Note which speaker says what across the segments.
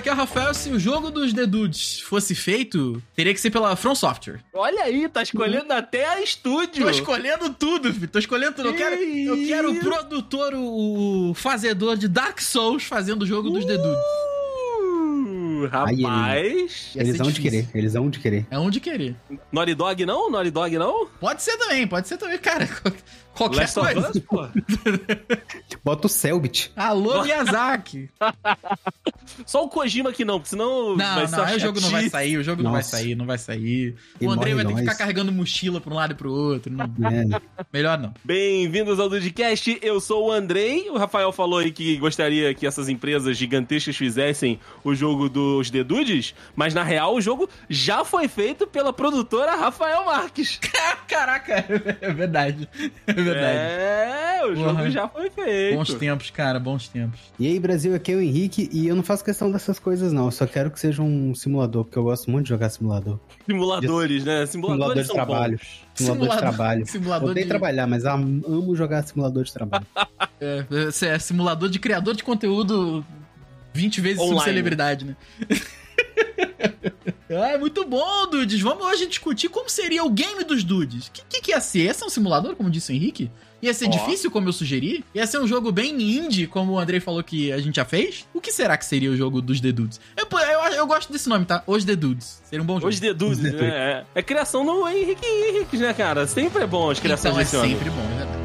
Speaker 1: Aqui é o Rafael. Se o jogo dos The Dudes fosse feito, teria que ser pela From Software.
Speaker 2: Olha aí, tá escolhendo até a estúdio.
Speaker 1: Tô escolhendo tudo, filho. Tô escolhendo tudo. Eu quero, eu quero o produtor, o, fazedor de Dark Souls fazendo o jogo dos The Dudes.
Speaker 2: Uh, rapaz.
Speaker 1: Ia
Speaker 3: Eles vão de
Speaker 1: difícil.
Speaker 3: querer, eles vão de querer.
Speaker 1: É onde querer.
Speaker 2: Naughty Dog não? Naughty Dog não?
Speaker 1: Pode ser também, pode ser também, cara. Qualquer
Speaker 2: Last of
Speaker 1: coisa.
Speaker 2: Us, pô.
Speaker 3: Bota o Selbit.
Speaker 1: Alô, Miyazaki.
Speaker 2: Só o Kojima que não, porque senão
Speaker 1: Não,
Speaker 2: vai ser
Speaker 1: não, aí o jogo não vai sair, o jogo não vai
Speaker 3: Nossa.
Speaker 1: sair, não vai sair.
Speaker 3: E
Speaker 1: o Andrei
Speaker 3: morre
Speaker 1: vai ter que
Speaker 3: nós.
Speaker 1: ficar carregando mochila pra um lado e pro outro. Não,
Speaker 3: né?
Speaker 1: melhor não.
Speaker 2: Bem-vindos ao Dudcast, eu sou o Andrei. O Rafael falou aí que gostaria que essas empresas gigantescas fizessem o jogo dos The Dudes, mas na real o jogo já foi feito pela produtora Rafael Marques.
Speaker 1: Caraca, é verdade. É verdade.
Speaker 2: É, o jogo já foi feito.
Speaker 1: Bons tempos, cara, bons tempos.
Speaker 3: E aí, Brasil, aqui é o Henrique e eu não faço questão dessas coisas, não. Eu só quero que seja um simulador, porque eu gosto muito de jogar simulador.
Speaker 2: Simuladores, né?
Speaker 3: Simulador
Speaker 2: Simuladores
Speaker 3: de
Speaker 2: são
Speaker 3: trabalho.
Speaker 2: bons.
Speaker 3: Simulador, de trabalho.
Speaker 1: Simulador
Speaker 3: Odeio
Speaker 1: de...
Speaker 3: trabalhar, mas am- amo jogar simulador de trabalho.
Speaker 1: É, é simulador de criador de conteúdo 20 vezes
Speaker 2: Online.
Speaker 1: subcelebridade, né? Ah, é muito bom, dudes. Vamos hoje discutir como seria o game dos dudes. O que, que, que ia ser? Ia ser um simulador, como disse o Henrique? Ia ser
Speaker 2: Ó.
Speaker 1: difícil, como eu sugeri? Ia ser um jogo bem indie, como o Andrei falou que a gente já fez? O que será que seria o jogo dos The Dudes? Eu, eu, eu gosto desse nome, tá? Os The Dudes. Seria um bom jogo.
Speaker 2: Os The Dudes,
Speaker 3: Os The
Speaker 2: né? É, é criação do Henrique Henrique, né, cara? Sempre é bom as criações
Speaker 1: então é
Speaker 2: desse homem.
Speaker 1: sempre bom, é verdade.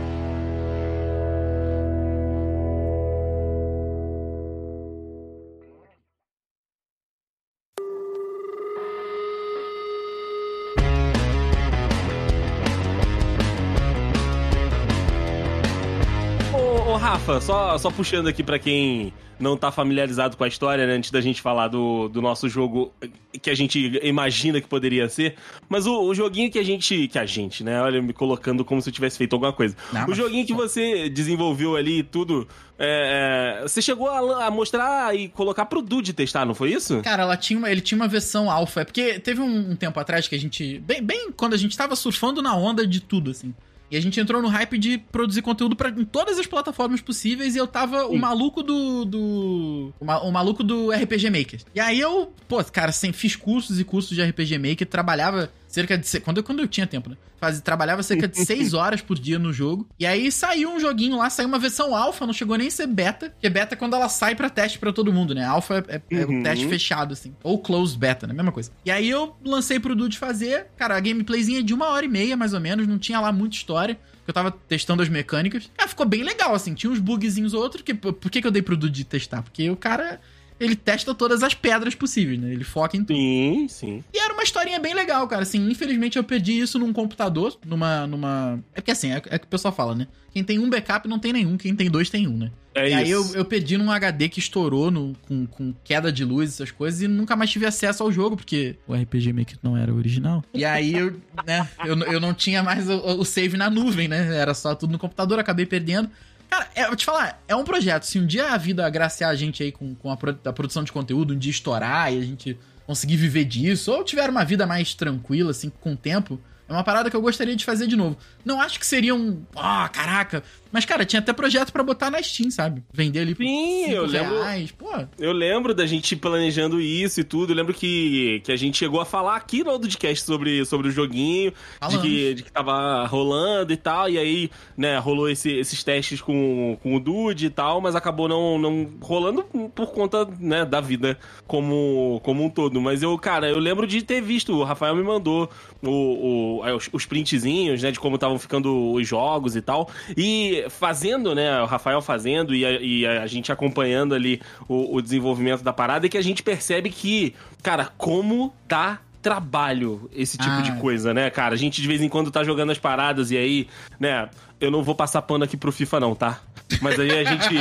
Speaker 2: Só, só puxando aqui pra quem não tá familiarizado com a história, né, antes da gente falar do, do nosso jogo que a gente imagina que poderia ser, mas o, o joguinho que a gente, que a gente, né, olha, me colocando como se eu tivesse feito alguma coisa.
Speaker 1: Não,
Speaker 2: o
Speaker 1: mas-
Speaker 2: joguinho que você desenvolveu ali e tudo, é, é, você chegou a, a mostrar e colocar pro Dude testar, não foi isso?
Speaker 1: Cara, ela tinha uma, ele tinha uma versão alfa. É porque teve um, um tempo atrás que a gente. Bem, bem quando a gente tava surfando na onda de tudo, assim. E a gente entrou no hype de produzir conteúdo pra, em todas as plataformas possíveis e eu tava o maluco do. do o, ma- o maluco do RPG Maker. E aí eu, pô, cara, sem, fiz cursos e cursos de RPG Maker, trabalhava cerca de. Quando eu, quando eu tinha tempo, né? Faz, trabalhava cerca de 6 horas por dia no jogo. E aí saiu um joguinho lá, saiu uma versão alfa, não chegou nem a ser beta. Porque beta é quando ela sai pra teste pra todo mundo, né? Alfa é, é, é
Speaker 2: Uhum.
Speaker 1: um teste fechado, assim. Ou closed beta, né? Mesma coisa. E aí eu lancei pro Dude fazer. Cara, a gameplayzinha é de uma hora e meia, mais ou menos. Não tinha lá muita história. porque Eu tava testando as mecânicas. Cara, ficou bem legal, assim. Tinha uns bugzinhos ou outros. Que, por que, que eu dei pro Dude testar? Porque o cara. Ele testa todas as pedras possíveis, né? Ele foca em tudo.
Speaker 2: Sim, sim.
Speaker 1: E era uma historinha bem legal, cara. Assim, infelizmente eu perdi isso num computador, numa. numa... É porque assim, é, é que o pessoal fala, né? Quem tem um backup não tem nenhum, quem tem dois tem um, né?
Speaker 2: É
Speaker 1: e aí eu,
Speaker 2: isso.
Speaker 1: eu perdi num HD que estourou no, com, com queda de luz, essas coisas, e nunca mais tive acesso ao jogo, porque o RPG Maker não era original. E aí eu, né, eu, eu não tinha mais o, o save na nuvem, né? Era só tudo no computador, acabei perdendo. Cara, é, vou te falar, é um projeto. Se um dia a vida agraciar a gente aí com, com a, a produção de conteúdo, um dia estourar e a gente conseguir viver disso, ou tiver uma vida mais tranquila, assim, com o tempo, é uma parada que eu gostaria de fazer de novo. Não acho que seria um. Ah, caraca. Mas, cara, tinha até projeto pra botar na Steam, sabe? Vender ali
Speaker 2: Sim, eu lembro-
Speaker 1: reais. Pô,
Speaker 2: Eu lembro da gente planejando isso e tudo. Eu lembro que, que a gente chegou a falar aqui no podcast sobre, sobre o joguinho, de que, de que tava rolando e tal. E aí, né, rolou esse- esses testes com, com o Dude e tal, mas acabou não, não rolando por conta, né, da vida como, como um todo. Mas eu, cara, eu lembro de ter visto, o Rafael me mandou o, o- os, os printzinhos, né, de como estavam ficando os jogos e tal. E fazendo, né, o Rafael fazendo e a, e a gente acompanhando ali o, o desenvolvimento da parada, é que a gente percebe que, cara, como dá trabalho esse tipo
Speaker 1: Ah.
Speaker 2: de coisa, né, cara? A gente de vez em quando tá jogando as paradas e aí, né, eu não vou passar pano aqui pro FIFA não, tá? Mas aí a gente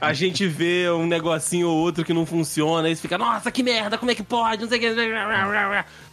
Speaker 2: a gente vê um negocinho ou outro que não funciona, você fica, nossa, que merda, como é que pode? Não sei o que.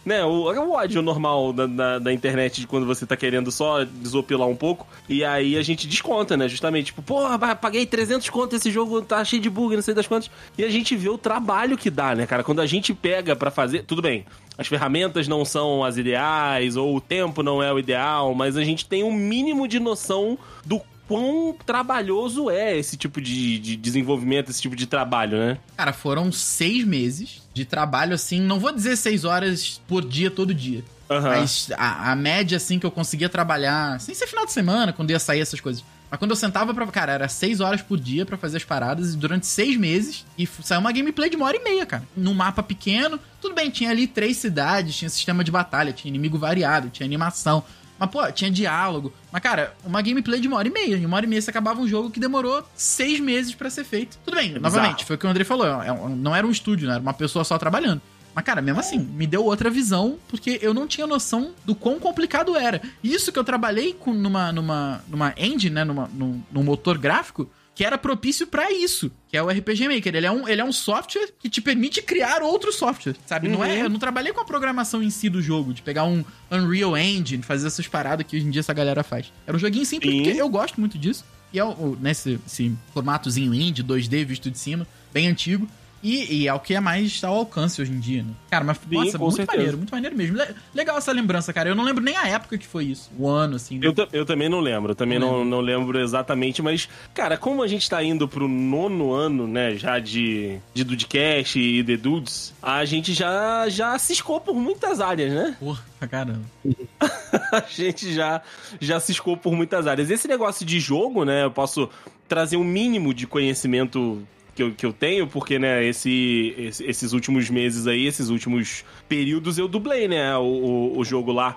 Speaker 2: Né, o, o ódio normal da, da, da internet de quando você tá querendo só desopilar um pouco. E aí a gente desconta, né? Justamente, tipo, porra, pa- paguei 300 conto, esse jogo tá cheio de bug, não sei das quantas. E a gente vê o trabalho que dá, né, cara? Quando a gente pega pra fazer. Tudo bem, as ferramentas não são as ideais, ou o tempo não é o ideal, mas a gente tem um mínimo de noção do quão trabalhoso é esse tipo de, de desenvolvimento, esse tipo de trabalho, né?
Speaker 1: Cara, foram seis meses de trabalho, assim, não vou dizer seis horas por dia, todo dia.
Speaker 2: Aham.
Speaker 1: Mas a, a média, assim, que eu conseguia trabalhar, sem ser final de semana, quando ia sair essas coisas. Mas quando eu sentava pra. Cara, era seis horas por dia pra fazer as paradas, e durante seis meses, e saiu uma gameplay de uma hora e meia, cara. Num mapa pequeno, tudo bem, tinha ali três cidades, tinha sistema de batalha, tinha inimigo variado, tinha animação. Mas, pô, tinha diálogo. Mas, cara, uma gameplay de uma hora e meia. Em uma hora e meia você acabava um jogo que demorou seis meses pra ser feito. Tudo bem, novamente,
Speaker 2: bizarro.
Speaker 1: foi o que o André falou. é um- não era um estúdio, né? Era uma pessoa só trabalhando. Mas, cara, mesmo assim, me deu outra visão, porque eu não tinha noção do quão complicado era. Isso que eu trabalhei com numa, numa, numa engine, né? Numa, num, num motor gráfico, que era propício pra isso, que é o RPG Maker. Ele é, um, ele é um software que te permite criar outro software, sabe? Não é,
Speaker 2: Uhum.
Speaker 1: eu não trabalhei com a programação em si do jogo, de pegar um Unreal Engine, fazer essas paradas que hoje em dia essa galera faz. Era um joguinho simples,
Speaker 2: Sim.
Speaker 1: porque eu gosto muito disso. E é o, o- nesse esse formatozinho indie, 2D, visto de cima, bem antigo. E, e é o que é mais ao alcance hoje em dia, né? Cara, mas,
Speaker 2: Sim,
Speaker 1: nossa, muito
Speaker 2: certeza.
Speaker 1: maneiro, muito maneiro mesmo. Le- legal essa lembrança, cara. Eu não lembro nem a época que foi isso. O ano, assim. né?
Speaker 2: Eu, eu também não lembro, também
Speaker 1: Não
Speaker 2: não, não lembro exatamente, mas, cara, como a gente tá indo pro nono ano, né, já de, de Dudecast e The Dudes, a gente já, já ciscou por muitas áreas, né?
Speaker 1: Porra, caramba.
Speaker 2: a gente já, já ciscou por muitas áreas. Esse negócio de jogo, né, eu posso trazer um mínimo de conhecimento que eu, que eu tenho, porque, né, esse, esse- esses últimos meses aí, esses últimos períodos, eu dublei, né, o, o, o jogo lá.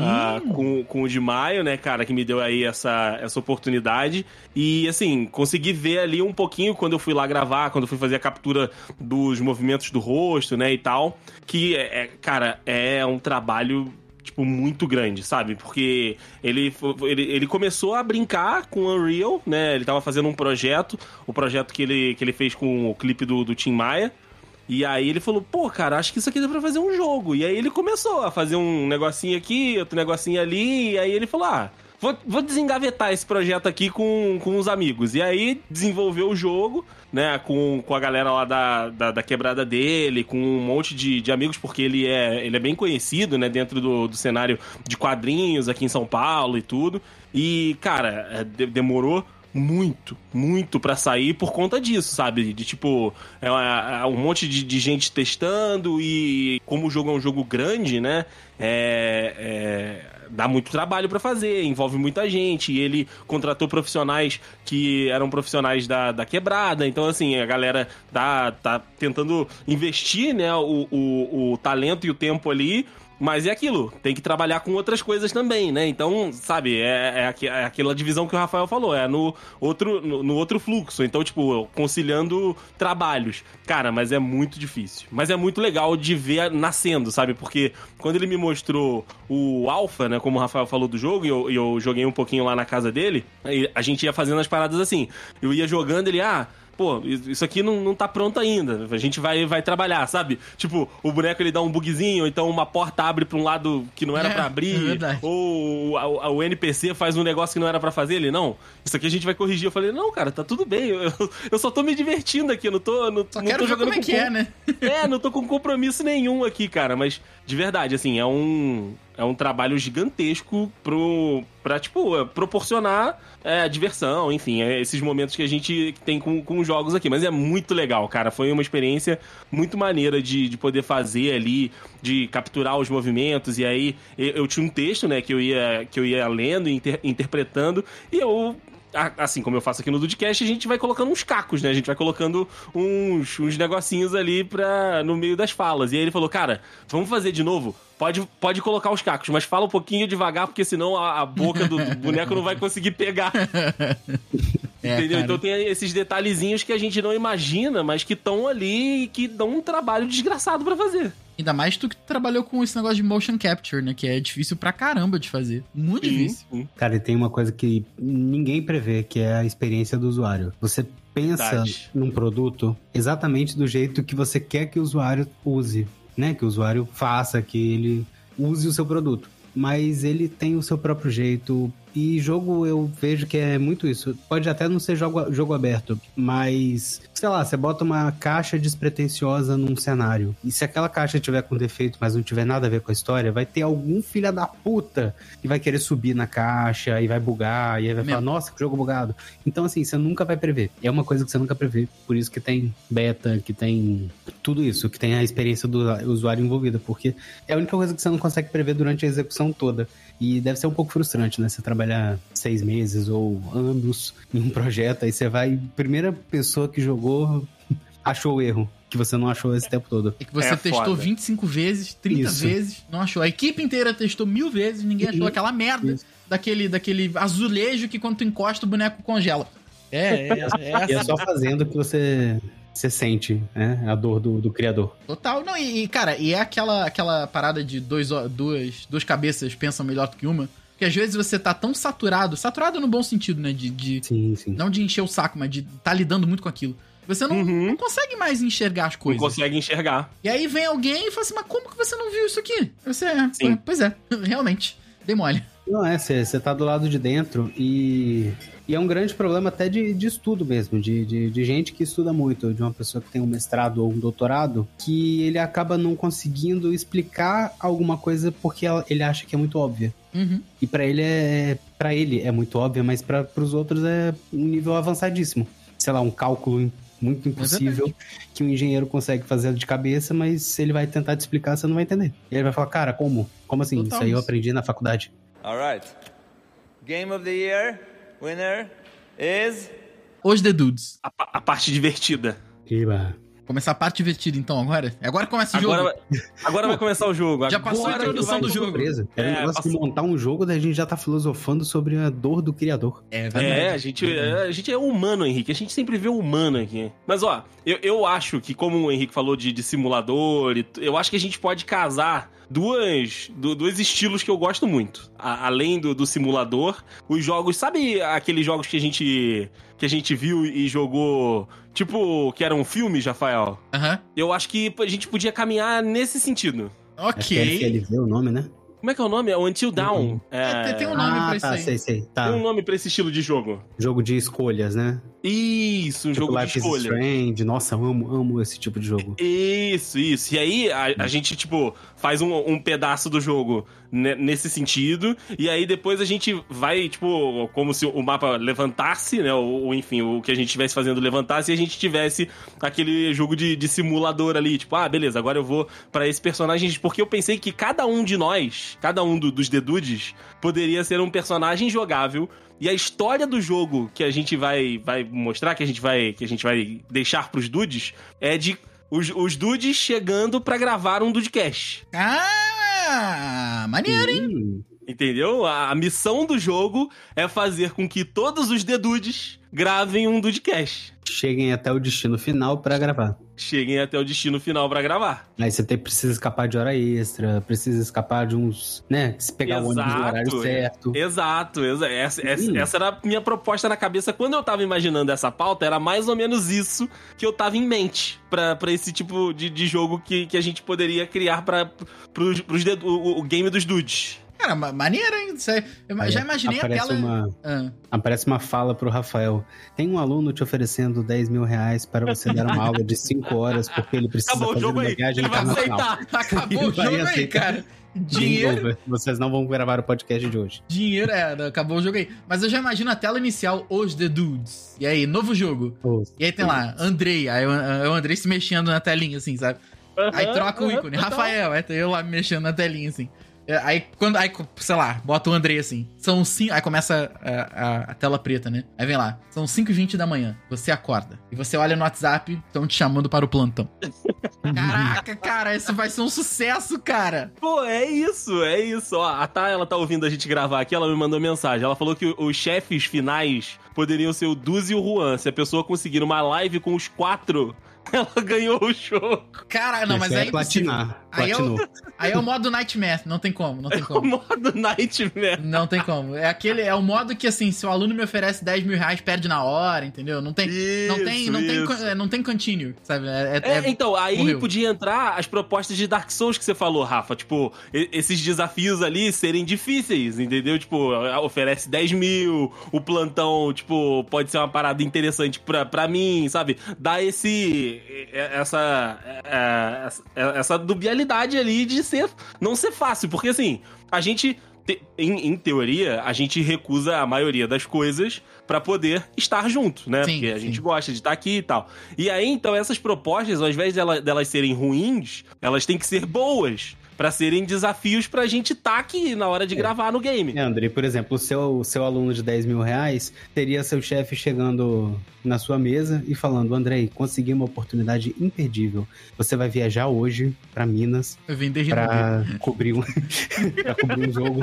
Speaker 2: Ah, com, com o de maio, né, cara, que me deu aí essa, essa oportunidade. E, assim, consegui ver ali um pouquinho quando eu fui lá gravar, quando eu fui fazer a captura dos movimentos do rosto, né, e tal. Que, é, é, cara, é um trabalho. Tipo, muito grande, sabe? Porque ele, ele, ele começou a brincar com Unreal, né? Ele tava fazendo um projeto, o projeto que ele, que ele fez com o clipe do, do Tim Maia. E aí ele falou, pô, cara, acho que isso aqui dá pra fazer um jogo. E aí ele começou a fazer um negocinho aqui, outro negocinho ali, e aí ele falou, ah, vou, vou desengavetar esse projeto aqui com, com os amigos. E aí desenvolveu o jogo, né, com, com a galera lá da, da, da quebrada dele, com um monte de, de amigos, porque ele é, ele é bem conhecido, né, dentro do, do cenário de quadrinhos aqui em São Paulo e tudo. E, cara, é, de- demorou muito, muito pra sair por conta disso, sabe? De tipo, é, uma- é um monte de, de gente testando e como o jogo é um jogo grande, né? É, é, dá muito trabalho pra fazer, envolve muita gente. E ele contratou profissionais que eram profissionais da, da quebrada. Então, assim, a galera tá, tá tentando investir, né? O, o, o talento e o tempo ali. Mas é aquilo, tem que trabalhar com outras coisas também, né? Então, sabe, é, é, é aquela divisão que o Rafael falou, é no outro, no, no outro fluxo. Então, tipo, conciliando trabalhos. Cara, mas é muito difícil. Mas é muito legal de ver nascendo, sabe? Porque quando ele me mostrou o Alpha, né? Como o Rafael falou do jogo, e eu, eu joguei um pouquinho lá na casa dele, a gente ia fazendo as paradas assim. Eu ia jogando, ele, ah pô, isso aqui não, não tá pronto ainda. A gente vai, vai trabalhar, sabe? Tipo, o boneco ele dá um bugzinho, ou então uma porta abre pra um lado que não era
Speaker 1: É,
Speaker 2: pra
Speaker 1: é
Speaker 2: abrir,
Speaker 1: verdade.
Speaker 2: ou a- a- o NPC faz um negócio que não era pra fazer, ele, não, isso aqui a gente vai corrigir. Eu falei, não, cara, tá tudo bem, eu, eu só tô me divertindo aqui, não tô, não,
Speaker 1: Só
Speaker 2: não
Speaker 1: quero
Speaker 2: tô
Speaker 1: ver
Speaker 2: jogando
Speaker 1: como é
Speaker 2: com
Speaker 1: que é, né?
Speaker 2: é, não tô com compromisso nenhum aqui, cara. Mas, de verdade, assim, é um. É um trabalho gigantesco pro, pra, tipo, é, proporcionar é, diversão, enfim, é, esses momentos que a gente tem com, com os jogos aqui. Mas é muito legal, cara. Foi uma experiência muito maneira de, de poder fazer ali, de capturar os movimentos. E aí, eu, eu tinha um texto, né, que eu ia, que eu ia lendo, inter- interpretando, e eu assim como eu faço aqui no Dudcast, a gente vai colocando uns cacos, né? A gente vai colocando uns, uns negocinhos ali pra, no meio das falas. E aí ele falou, cara, vamos fazer de novo? Pode, pode colocar os cacos, mas fala um pouquinho devagar, porque senão a, a boca do boneco não vai conseguir pegar.
Speaker 1: É,
Speaker 2: entendeu?
Speaker 1: cara.
Speaker 2: Então tem esses detalhezinhos que a gente não imagina, mas que estão ali e que dão um trabalho desgraçado pra fazer.
Speaker 1: Ainda mais tu que trabalhou com esse negócio de motion capture, né? Que é difícil pra caramba de fazer. Muito
Speaker 2: Sim,
Speaker 1: difícil.
Speaker 2: sim.
Speaker 3: Cara, e tem uma coisa que ninguém prevê, que é a experiência do usuário. Você pensa
Speaker 2: Verdade.
Speaker 3: num produto exatamente do jeito que você quer que o usuário use, né? Que o usuário faça, que ele use o seu produto. Mas ele tem o seu próprio jeito. E jogo eu vejo que é muito isso. Pode até não ser jogo, jogo aberto, mas, sei lá, você bota uma caixa despretensiosa num cenário. E se aquela caixa tiver com defeito, mas não tiver nada a ver com a história, vai ter algum filho da puta que vai querer subir na caixa e vai bugar, e aí vai
Speaker 1: Mesmo.
Speaker 3: falar, nossa, que jogo bugado. Então, assim, você nunca vai prever. É uma coisa que você nunca prevê. Por isso que tem beta, que tem tudo isso, que tem a experiência do usuário envolvida, porque é a única coisa que você não consegue prever durante a execução toda. E deve ser um pouco frustrante, né? Você trabalhar seis meses ou anos em um projeto, aí você vai. Primeira pessoa que jogou achou o erro, que você não achou esse tempo todo.
Speaker 1: É que você
Speaker 2: É
Speaker 1: testou
Speaker 2: foda.
Speaker 1: 25 vezes, 30
Speaker 3: Isso.
Speaker 1: vezes, não achou. A equipe inteira testou mil vezes, ninguém achou aquela merda
Speaker 3: Isso.
Speaker 1: daquele, daquele azulejo que quando tu encosta o boneco congela. É, é, é
Speaker 3: E é
Speaker 1: assim.
Speaker 3: só fazendo que você, você sente, né? A dor do, do criador.
Speaker 1: Total. Não, e, e, cara, e é aquela, aquela parada de dois, duas, duas cabeças pensam melhor do que uma. Porque às vezes você tá tão saturado, saturado no bom sentido, né? De, de
Speaker 3: Sim, sim.
Speaker 1: não de encher o saco, mas de tá lidando muito com aquilo. Você não,
Speaker 2: Uhum.
Speaker 1: não consegue mais enxergar as
Speaker 2: Não
Speaker 1: coisas.
Speaker 2: consegue enxergar.
Speaker 1: E aí vem alguém e fala assim, mas como que você não viu isso aqui? Você, é,
Speaker 2: Sim.
Speaker 1: pois é, realmente, dei mole.
Speaker 3: Não é, você você tá do lado de dentro e, e é um grande problema até de, de estudo mesmo, de, de, de gente que estuda muito, de uma pessoa que tem um mestrado ou um doutorado, que ele acaba não conseguindo explicar alguma coisa porque ele acha que é muito óbvia.
Speaker 1: Uhum.
Speaker 3: E pra ele é para ele é muito óbvia, mas para os outros é um nível avançadíssimo. Sei lá, um cálculo muito impossível que um engenheiro consegue fazer de cabeça, mas ele vai tentar te explicar, você não vai entender. E ele vai falar, cara, como? Como assim?
Speaker 1: Total
Speaker 3: Isso aí eu aprendi na faculdade.
Speaker 4: All right. Game of the year winner is
Speaker 1: Os The Dudes.
Speaker 2: A, a parte divertida.
Speaker 3: Iba.
Speaker 1: Começar a parte divertida então agora? Agora começa o jogo.
Speaker 2: Agora, vai- agora vai começar o jogo.
Speaker 1: Já passou a introdução do jogo.
Speaker 3: Surpresa. Era um
Speaker 2: É,
Speaker 3: negócio de montar um jogo, daí a gente já tá filosofando sobre a dor do criador.
Speaker 1: É verdade.
Speaker 2: É, a gente, é, a gente é humano, Henrique. A gente sempre vê o humano aqui. Mas, ó, eu, eu acho que, como o Henrique falou de, de simulador, eu acho que a gente pode casar duas, du- dois estilos que eu gosto muito. A- além do, do simulador, os jogos... Sabe aqueles jogos que a gente, que a gente viu e jogou, tipo, que eram filmes, Rafael?
Speaker 1: Aham.
Speaker 2: Eu acho que a gente podia caminhar nesse sentido.
Speaker 3: Acho que é
Speaker 1: Ok.
Speaker 3: FLV o nome, né?
Speaker 2: Como é que é o nome? É o Until Dawn.
Speaker 1: É, tem- tem um nome
Speaker 3: ah,
Speaker 1: pra isso
Speaker 3: tá,
Speaker 1: aí.
Speaker 3: sei, sei. Tá.
Speaker 2: Tem um nome pra esse estilo de jogo.
Speaker 3: Jogo de escolhas, né?
Speaker 2: Isso, um
Speaker 3: Tipo
Speaker 2: jogo de
Speaker 3: Life is
Speaker 2: escolha.
Speaker 3: Strange. Nossa, eu amo, amo esse tipo de jogo.
Speaker 2: Isso, isso. E aí a, a gente, tipo, faz um, um pedaço do jogo ne- nesse sentido. E aí depois a gente vai, tipo, como se o mapa levantasse, né? Ou, enfim, o que a gente estivesse fazendo levantasse e a gente tivesse aquele jogo de, de simulador ali. Tipo, ah, beleza, agora eu vou pra esse personagem. Porque eu pensei que cada um de nós, cada um do- dos dedudes, poderia ser um personagem jogável. E a história do jogo que a gente vai, vai mostrar, que a gente vai, que a gente vai deixar pros dudes, é de os, os dudes chegando pra gravar um dudecast.
Speaker 1: Ah, maneiro, hein?
Speaker 3: Hum,
Speaker 2: Entendeu? A, a missão do jogo é fazer com que todos os dedudes gravem um dudecast.
Speaker 3: cheguem até o destino final pra gravar.
Speaker 2: Cheguem até o destino final pra gravar.
Speaker 3: Aí você tem, precisa escapar de hora extra, precisa escapar de uns, né? Se pegar o ônibus no
Speaker 2: Exato,
Speaker 3: horário certo.
Speaker 2: Exato, exa essa, essa, essa era a minha proposta na cabeça. Quando eu tava imaginando essa pauta, era mais ou menos isso que eu tava em mente pra, pra esse tipo de, de jogo que, que a gente poderia criar dedu- o, o game dos dudes.
Speaker 1: Cara, ma- maneiro, hein? Aí- Eu
Speaker 3: Aí
Speaker 1: já imaginei a
Speaker 3: aparece
Speaker 1: tela.
Speaker 3: Uma,
Speaker 1: Ah,
Speaker 3: aparece uma fala pro Rafael. Tem um aluno te oferecendo 10 mil reais para você dar uma aula de 5 horas porque ele precisa
Speaker 2: Acabou o
Speaker 3: fazer
Speaker 2: jogo
Speaker 3: uma
Speaker 2: aí.
Speaker 3: viagem
Speaker 2: Ele vai
Speaker 3: internacional.
Speaker 2: aceitar.
Speaker 1: acabou o
Speaker 3: Ele vai
Speaker 1: jogo aí,
Speaker 3: aceitar.
Speaker 1: cara.
Speaker 3: Game
Speaker 1: Dinheiro.
Speaker 3: Vocês não vão gravar o podcast de hoje.
Speaker 1: dinheiro, é, acabou o jogo aí. Mas eu já imagino a tela inicial, os The Dudes. E aí, novo jogo. E aí tem lá, Andrei, aí o, o Andrei se mexendo na telinha, assim, sabe? Aí troca o ícone, Rafael, aí tem eu lá me mexendo na telinha, assim. É, Aí, quando, aí, sei lá, bota o Andrei assim. São cinco. Aí começa a, a- a tela preta, né? Aí vem lá. São 5h20 da manhã. Você acorda. E você olha no WhatsApp, estão te chamando para o plantão. Caraca, cara, isso vai ser um sucesso, cara.
Speaker 2: Pô, é isso, é isso. Ó, a Tá, ela tá ouvindo a gente gravar aqui, ela me mandou mensagem. Ela falou que os chefes finais poderiam ser o Duz e o Juan. Se a pessoa conseguir uma live com os quatro, ela ganhou o jogo.
Speaker 1: Cara, não, mas
Speaker 3: Isso
Speaker 1: é impossível.
Speaker 3: platinar.
Speaker 1: Aí é, o, aí é o modo Nightmare, não tem como, não tem
Speaker 2: O
Speaker 1: como.
Speaker 2: modo Nightmare.
Speaker 1: Não tem como. É aquele, é o modo que, assim, se o aluno me oferece 10 mil reais, perde na hora, entendeu? Não tem, não tem,
Speaker 2: Isso,
Speaker 1: não tem,
Speaker 2: isso.
Speaker 1: co- não tem continue, sabe? É, é-
Speaker 2: É,
Speaker 1: é-
Speaker 2: então, aí
Speaker 1: morreu.
Speaker 2: podia entrar as propostas de Dark Souls que você falou, Rafa. Tipo, esses desafios ali serem difíceis, entendeu? Tipo, oferece 10 mil, o plantão, tipo, pode ser uma parada interessante pra, pra mim, sabe? Dá esse. É, Essa. é, essa- dubialidade ali de ser. Não ser fácil, porque assim, a gente. te- Em, em teoria, a gente recusa a maioria das coisas pra poder estar junto, né?
Speaker 1: Sim,
Speaker 2: Porque a
Speaker 1: sim.
Speaker 2: gente gosta de estar aqui e tal. E aí, então, essas propostas, ao invés dela- delas serem ruins, elas têm que ser boas. Pra serem desafios pra gente estar aqui na hora de gravar no game.
Speaker 3: É, André, por exemplo, o seu, o seu aluno de 10 mil reais teria seu chefe chegando na sua mesa e falando: Andrei, consegui uma oportunidade imperdível. Você vai viajar hoje pra Minas pra cobrir um, pra cobrir um jogo.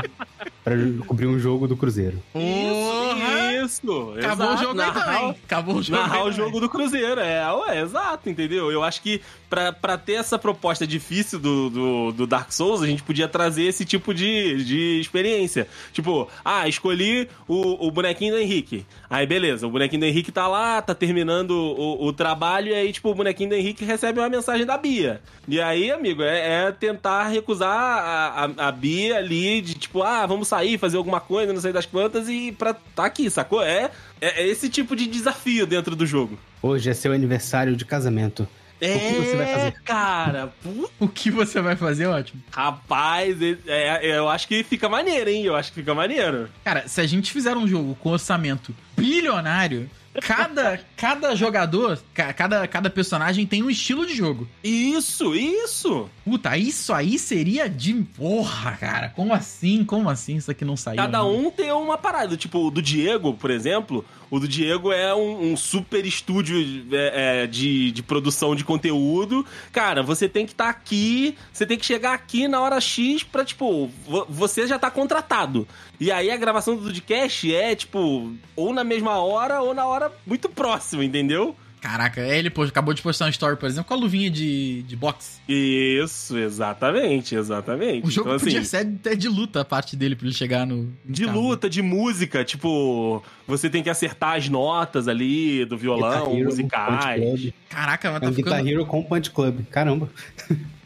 Speaker 3: Pra cobrir um jogo do Cruzeiro.
Speaker 1: Porra!
Speaker 2: Isso!
Speaker 1: Acabou
Speaker 2: exato.
Speaker 1: o jogo aí
Speaker 2: Narrar-
Speaker 1: também. Acabou o jogo
Speaker 2: Narrar
Speaker 1: aí
Speaker 2: o jogo do Cruzeiro, é, ué, exato, entendeu? Eu acho que pra, pra ter essa proposta difícil do, do, do Dark Souls, a gente podia trazer esse tipo de, de experiência. Tipo, ah, escolhi o, o bonequinho do Henrique. Aí, beleza, o bonequinho do Henrique tá lá, tá terminando o, o trabalho, e aí, tipo, o bonequinho do Henrique recebe uma mensagem da Bia. E aí, amigo, é, é tentar recusar a, a, a Bia ali, de tipo, ah, vamos sair, fazer alguma coisa, não sei das quantas, e pra tá aqui, sacou? É, é, é esse tipo de desafio dentro do jogo.
Speaker 3: Hoje é seu aniversário de casamento.
Speaker 2: É,
Speaker 3: que você vai fazer?
Speaker 2: cara, puta,
Speaker 1: O que você vai fazer, ótimo.
Speaker 2: rapaz, é- é- eu acho que fica maneiro, hein? Eu acho que fica maneiro.
Speaker 1: Cara, se a gente fizer um jogo com orçamento bilionário, cada, cada jogador, ca- cada, cada personagem tem um estilo de jogo.
Speaker 2: Isso, isso.
Speaker 1: Puta, isso aí seria de. Porra, cara. Como assim? Como assim? Isso aqui não saiu.
Speaker 2: Cada
Speaker 1: ainda?
Speaker 2: um tem uma parada. Tipo, o do Diego, por exemplo, o do Diego é um, um super estúdio é, é, de, de produção de conteúdo. Cara, você tem que estar aqui, você tem que chegar aqui na hora X pra, tipo, vo- você já tá contratado. E aí a gravação do podcast é, tipo, ou na mesma hora ou na hora muito próxima, entendeu?
Speaker 1: Caraca, é, ele pô, acabou de postar uma story, por exemplo, com a luvinha de, de boxe.
Speaker 2: Isso, exatamente, exatamente.
Speaker 1: O jogo
Speaker 2: Então, assim,
Speaker 1: podia ser até de luta a parte dele pra ele chegar no.
Speaker 2: De
Speaker 1: no
Speaker 2: luta, de música, tipo, você tem que acertar as notas ali do violão,
Speaker 3: Guitar
Speaker 2: musicais.
Speaker 1: Caraca, mas
Speaker 3: É
Speaker 1: tá
Speaker 3: um Guitar
Speaker 1: ficando,
Speaker 3: Hero com Punch Club. Caramba.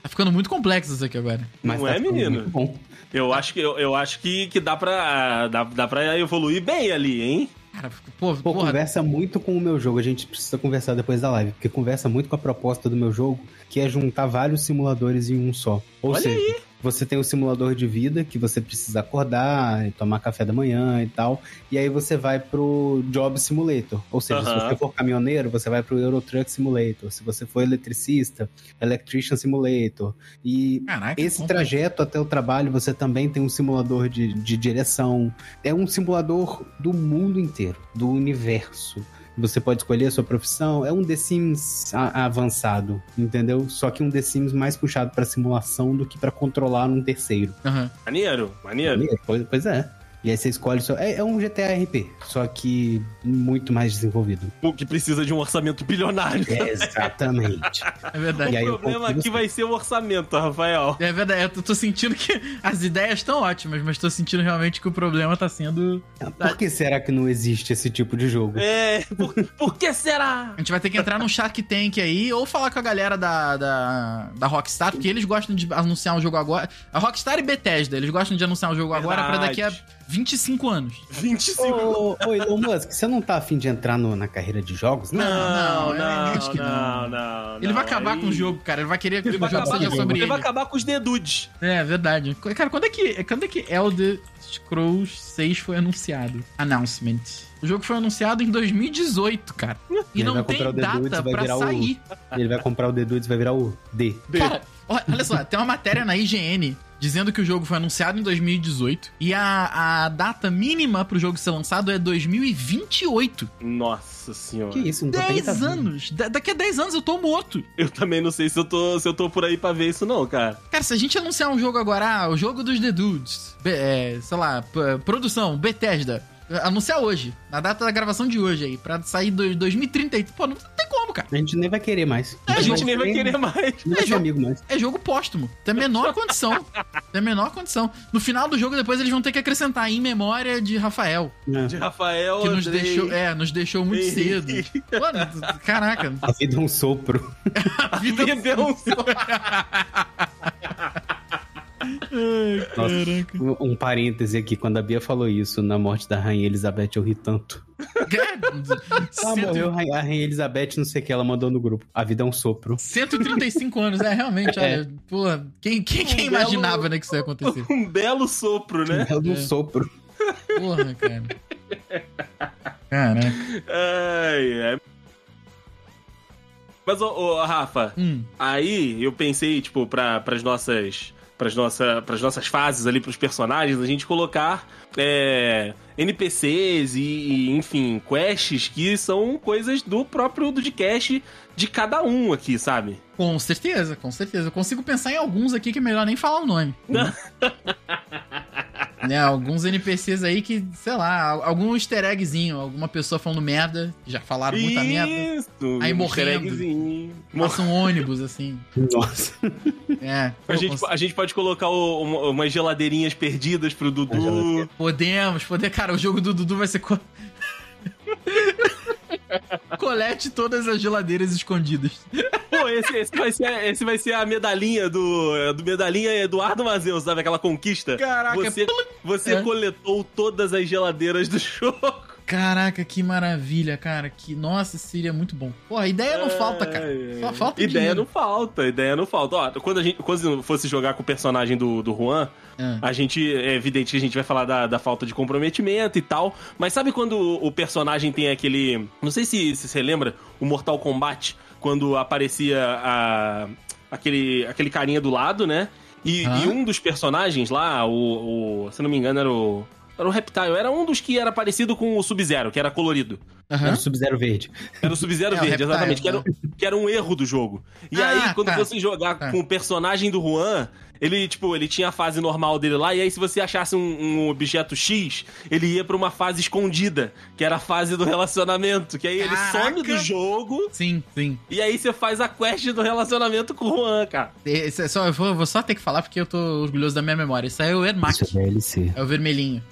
Speaker 1: tá ficando muito complexo isso aqui agora.
Speaker 3: Mas
Speaker 2: Não
Speaker 3: tá
Speaker 2: é, menino?
Speaker 3: muito Bom.
Speaker 2: Eu acho que, eu, eu acho que, que dá, pra, dá, dá pra evoluir bem ali, hein?
Speaker 1: Cara, pô,
Speaker 3: Pô,
Speaker 1: porra,
Speaker 3: conversa muito com o meu jogo. A gente precisa conversar depois da live, porque conversa muito com a proposta do meu jogo, que é juntar vários simuladores em um só. Ou
Speaker 2: Olha
Speaker 3: seja, você tem o simulador de vida, que você precisa acordar, e tomar café da manhã e tal. E aí você vai pro Job Simulator. Ou seja, se você for caminhoneiro, você vai pro Euro Truck Simulator. Se você for eletricista, Electrician Simulator. E
Speaker 1: Caraca,
Speaker 3: esse
Speaker 1: como-
Speaker 3: trajeto até o trabalho, você também tem um simulador de, de direção. É um simulador do mundo inteiro, do universo. Você pode escolher a sua profissão. É um The Sims avançado, entendeu? Só que um The Sims mais puxado pra simulação do que pra controlar um terceiro.
Speaker 1: Aham.
Speaker 2: Maneiro, maneiro.
Speaker 3: Pois, pois é. E aí você escolhe. Seu... É, é um GTA RP, só que muito mais desenvolvido.
Speaker 2: O que precisa de um orçamento bilionário.
Speaker 3: Exatamente.
Speaker 1: É verdade.
Speaker 3: E aí
Speaker 2: o problema aqui vai ser o orçamento, Rafael.
Speaker 1: É verdade, eu tô- sentindo que as ideias estão ótimas, mas tô sentindo realmente que o problema tá sendo.
Speaker 3: Por que será que não existe esse tipo de jogo?
Speaker 2: É, por, por que será?
Speaker 1: A gente vai ter que entrar num Shark Tank aí, ou falar com a galera da, da, da Rockstar, porque eles gostam de anunciar um jogo agora. A Rockstar e Bethesda, eles gostam de anunciar um jogo agora pra daqui a
Speaker 2: Verdade.
Speaker 1: 25 anos.
Speaker 2: 25
Speaker 3: Ô, ô, Elon Musk, você não tá afim de entrar no- na carreira de jogos?
Speaker 1: Não,
Speaker 2: Não, não,
Speaker 1: acho que
Speaker 2: não,
Speaker 1: não.
Speaker 2: não,
Speaker 1: Ele vai acabar
Speaker 2: aí-
Speaker 1: com o jogo, cara. Ele vai querer que
Speaker 2: Ele
Speaker 1: o
Speaker 2: vai
Speaker 1: jogo
Speaker 2: acabar,
Speaker 1: sobre
Speaker 2: ele
Speaker 1: ele.
Speaker 2: vai acabar com os dedudes.
Speaker 1: É, verdade. Cara, quando é que, quando é que Elder Scrolls 6 foi anunciado? Announcement. O jogo foi anunciado em 2018, cara. E
Speaker 3: Ele
Speaker 1: não
Speaker 3: vai
Speaker 1: tem data pra
Speaker 3: virar o-
Speaker 1: sair.
Speaker 3: Ele vai comprar o The Dudes e vai virar o D.
Speaker 1: Cara, olha olha só, tem uma matéria na IGN dizendo que o jogo foi anunciado em 2018 e a, a data mínima pro jogo ser lançado é 2028.
Speaker 2: Nossa senhora.
Speaker 3: Que isso? Não tô
Speaker 1: 10
Speaker 3: 30
Speaker 1: anos! Da- daqui a 10 anos eu tô morto.
Speaker 2: Eu também não sei se eu, tô, se eu tô por aí pra ver isso, não, cara.
Speaker 1: Cara, se a gente anunciar um jogo agora, ah, o jogo dos The Dudes, be- é, sei lá, produção, Bethesda, anunciar hoje, na data da gravação de hoje aí, pra sair do 2030, pô, não cara.
Speaker 3: A gente nem vai querer mais.
Speaker 2: A gente nem vai querer mais.
Speaker 3: Não vai ser amigo mais.
Speaker 1: É jogo póstumo. Tem a menor condição. Tem a menor condição. No final do jogo, depois eles vão ter que acrescentar em memória de Rafael.
Speaker 3: É.
Speaker 2: De Rafael,
Speaker 1: Que nos
Speaker 2: Andrei.
Speaker 1: deixou, é, nos deixou muito cedo. Mano, caraca.
Speaker 3: A vida é um sopro.
Speaker 1: A vida
Speaker 2: deu um
Speaker 3: Nossa, um, um parêntese aqui, quando a Bia falou isso na morte da Rainha Elizabeth, eu ri tanto.
Speaker 1: É,
Speaker 3: Ah, morreu a Rainha- Elizabeth, não sei o que, ela mandou no grupo. A vida é um sopro.
Speaker 1: 135 anos, é, realmente, olha, pô, quem, quem, quem
Speaker 2: Um belo-
Speaker 1: imaginava, né, que isso ia acontecer?
Speaker 2: um belo sopro, né?
Speaker 3: É um sopro.
Speaker 1: Porra, cara. Caraca.
Speaker 2: Ai, ai. Mas, ô, ô, Rafa,
Speaker 1: Hum,
Speaker 2: aí eu pensei, tipo, pra, pras nossas. Pras, nossa, pras nossas fases ali, pros personagens, a gente colocar é, NPCs e, e, enfim, quests que são coisas do próprio Dudcast de cada um aqui, sabe?
Speaker 1: Com certeza, com certeza. Eu consigo pensar em alguns aqui que é melhor nem falar o nome. né, alguns NPCs aí que, sei lá, algum easter eggzinho, alguma pessoa falando merda, já falaram muita merda.
Speaker 2: Isso!
Speaker 1: Aí
Speaker 2: um
Speaker 1: morrendo.
Speaker 2: easter eggzinho.
Speaker 1: Passa um ônibus, assim.
Speaker 3: Nossa.
Speaker 1: É.
Speaker 2: A
Speaker 1: Pô,
Speaker 2: gente,
Speaker 1: cons-
Speaker 2: a gente pode colocar o- uma- umas geladeirinhas perdidas pro Dudu.
Speaker 1: Podemos, poder. Cara, o jogo do Dudu vai ser. Co... Colete todas as geladeiras escondidas.
Speaker 2: Esse, esse, vai ser, esse vai ser a medalhinha do, do medalhinha Eduardo Mazeus, sabe? Aquela conquista.
Speaker 1: Caraca,
Speaker 2: Você, você
Speaker 1: É.
Speaker 2: coletou todas as geladeiras do jogo.
Speaker 1: Caraca, que maravilha, cara. Que... Nossa, seria muito bom. Pô, a ideia não falta, cara. Só falta
Speaker 2: Ideia
Speaker 1: dinheiro.
Speaker 2: não falta, ideia não falta. Ó, quando a gente quando fosse jogar com o personagem do, do Juan,
Speaker 1: Ah.
Speaker 2: a gente. É evidente que a gente vai falar da, da falta de comprometimento e tal. Mas sabe quando o, o personagem tem aquele. Não sei se, se você lembra, o Mortal Kombat, quando aparecia a, aquele, aquele carinha do lado, né? E,
Speaker 1: Hã?
Speaker 2: e um dos personagens lá, o, o- Se eu não me engano, era o. Era o Reptile. Era um dos que era parecido com o Sub-Zero, que era colorido.
Speaker 1: Aham.
Speaker 3: Era o Sub-Zero verde.
Speaker 2: Era o Sub-Zero
Speaker 1: É,
Speaker 2: verde,
Speaker 1: Reptile,
Speaker 2: exatamente. Que era,
Speaker 1: né?
Speaker 2: que era um erro do jogo. E
Speaker 1: Ah,
Speaker 2: aí, quando
Speaker 1: tá.
Speaker 2: você jogar
Speaker 1: Tá.
Speaker 2: com o personagem do Juan, ele, tipo, ele tinha a fase normal dele lá, e aí se você achasse um, um objeto X, ele ia pra uma fase escondida, que era a fase do relacionamento. Que aí ele
Speaker 1: Caraca!
Speaker 2: some do jogo,
Speaker 1: Sim, sim.
Speaker 2: e aí você faz a quest do relacionamento com o Juan, cara.
Speaker 1: Esse é só, eu vou, vou só ter que falar porque eu tô orgulhoso da minha memória. Isso aí é o Ermac.
Speaker 3: Isso é DLC.
Speaker 1: É o vermelhinho.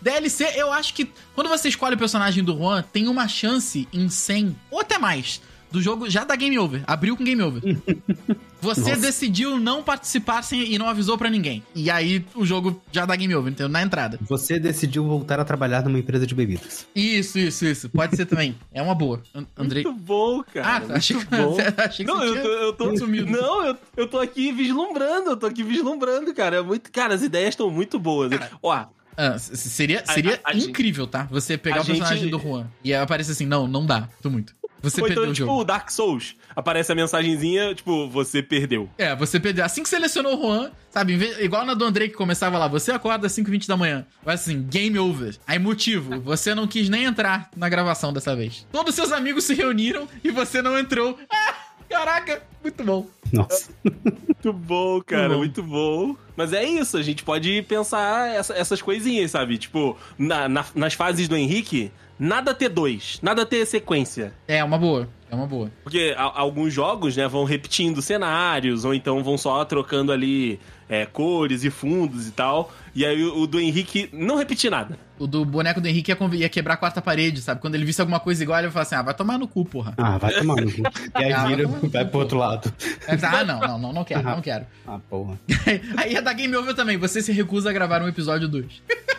Speaker 1: DLC, eu acho que quando você escolhe o personagem do Juan, tem uma chance em 100, ou até mais, do jogo já dá game over. Abriu com game over. Você
Speaker 3: Nossa.
Speaker 1: decidiu não participar sem, e não avisou pra ninguém. E aí o jogo já dá game over, entendeu? Na entrada.
Speaker 3: Você decidiu voltar a trabalhar numa empresa de bebidas.
Speaker 1: Isso, isso, isso. Pode ser também. É uma boa. An- Andrei.
Speaker 2: Muito bom, cara.
Speaker 1: Ah,
Speaker 2: muito
Speaker 1: achei que,
Speaker 2: bom.
Speaker 1: achei que
Speaker 2: Não,
Speaker 1: você
Speaker 2: eu
Speaker 1: tinha
Speaker 2: tô, eu tô
Speaker 1: sumido.
Speaker 2: Não, eu, eu tô aqui vislumbrando, eu tô aqui vislumbrando, cara. É muito, cara, as ideias estão muito boas. Ó,
Speaker 1: Ah, seria seria
Speaker 2: A- a- a
Speaker 1: incrível, tá? Você pegar o personagem
Speaker 2: gente-
Speaker 1: do Juan e aparecer assim, não, não dá, tô muito. Você
Speaker 2: Ou
Speaker 1: perdeu
Speaker 2: então,
Speaker 1: o
Speaker 2: tipo,
Speaker 1: jogo.
Speaker 2: o Dark Souls. Aparece a mensagenzinha, tipo, você perdeu.
Speaker 1: É, você perdeu. Assim que selecionou o Juan, sabe, igual na do Andrei que começava lá, você acorda às 5h20 da manhã. Vai assim, game over. Aí motivo, você não quis nem entrar na gravação dessa vez. Todos seus amigos se reuniram e você não entrou. Ah, caraca, muito bom.
Speaker 3: Nossa.
Speaker 2: Muito bom, cara,
Speaker 1: Muito
Speaker 2: muito bom. Mas é isso, a gente pode pensar essa- essas coisinhas, sabe? Tipo, na- na- nas fases do Henrique, nada ter dois, nada ter sequência.
Speaker 1: É, uma boa. É uma boa.
Speaker 2: Porque a- alguns jogos, né, vão repetindo cenários, ou então vão só trocando ali é, cores e fundos e tal. E aí o, o do Henrique não repetir nada.
Speaker 1: O do boneco do Henrique ia, ia quebrar a quarta parede, sabe? Quando ele visse alguma coisa igual, ele ia falar assim: ah, vai tomar no cu, porra.
Speaker 3: Ah, vai tomar no cu. E aí
Speaker 1: Ah, vai
Speaker 3: vira,
Speaker 1: no
Speaker 3: vai
Speaker 1: cu,
Speaker 3: pro outro lado.
Speaker 1: Aí, ah, não, não, não, não quero, não quero.
Speaker 3: Ah, porra.
Speaker 1: Aí ia dar game over também. Você se recusa a gravar um episódio 2.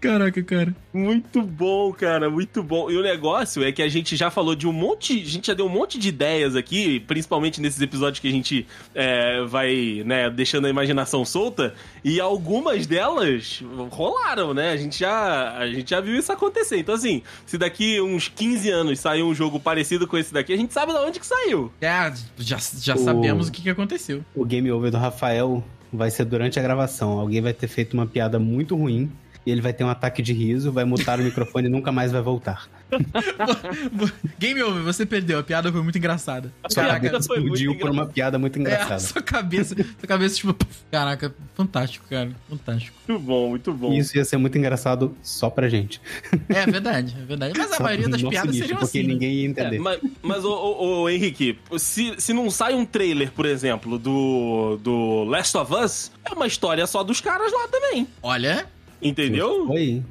Speaker 1: Caraca, cara.
Speaker 2: Muito bom, cara, muito bom. E o negócio é que a gente já falou de um monte, a gente já deu um monte de ideias aqui, principalmente nesses episódios que a gente é, vai, né, deixando a imaginação solta, e algumas delas rolaram, né? A gente já, a gente já viu isso acontecer. Então assim, se daqui uns 15 anos sair um jogo parecido com esse daqui, a gente sabe de onde que saiu.
Speaker 1: É, já, já
Speaker 3: O-
Speaker 1: sabemos o que, que aconteceu.
Speaker 3: O game over do Rafael vai ser durante a gravação. Alguém vai ter feito uma piada muito ruim. E ele vai ter um ataque de riso, vai mutar o microfone e nunca mais vai voltar.
Speaker 1: Game over, você perdeu. A piada foi muito engraçada.
Speaker 3: Sua
Speaker 2: Piada
Speaker 3: cabeça
Speaker 2: foi muito
Speaker 3: explodiu por uma piada muito
Speaker 1: É,
Speaker 3: engraçada.
Speaker 1: sua cabeça, sua cabeça, tipo, caraca, fantástico, cara, fantástico.
Speaker 2: Muito bom, muito bom.
Speaker 3: Isso ia ser muito engraçado só pra gente.
Speaker 1: É verdade, é verdade. Mas a
Speaker 3: Só
Speaker 1: maioria
Speaker 3: pro
Speaker 1: das piadas
Speaker 3: nicho,
Speaker 1: seriam
Speaker 3: Porque
Speaker 1: assim. né?
Speaker 3: ninguém ia
Speaker 2: É,
Speaker 3: entender.
Speaker 2: mas, mas ô, ô, ô, Henrique, se, se não sai um trailer, por exemplo, do, do Last of Us, é uma história só dos caras lá também.
Speaker 1: Olha,
Speaker 2: Entendeu?
Speaker 3: Foi. Em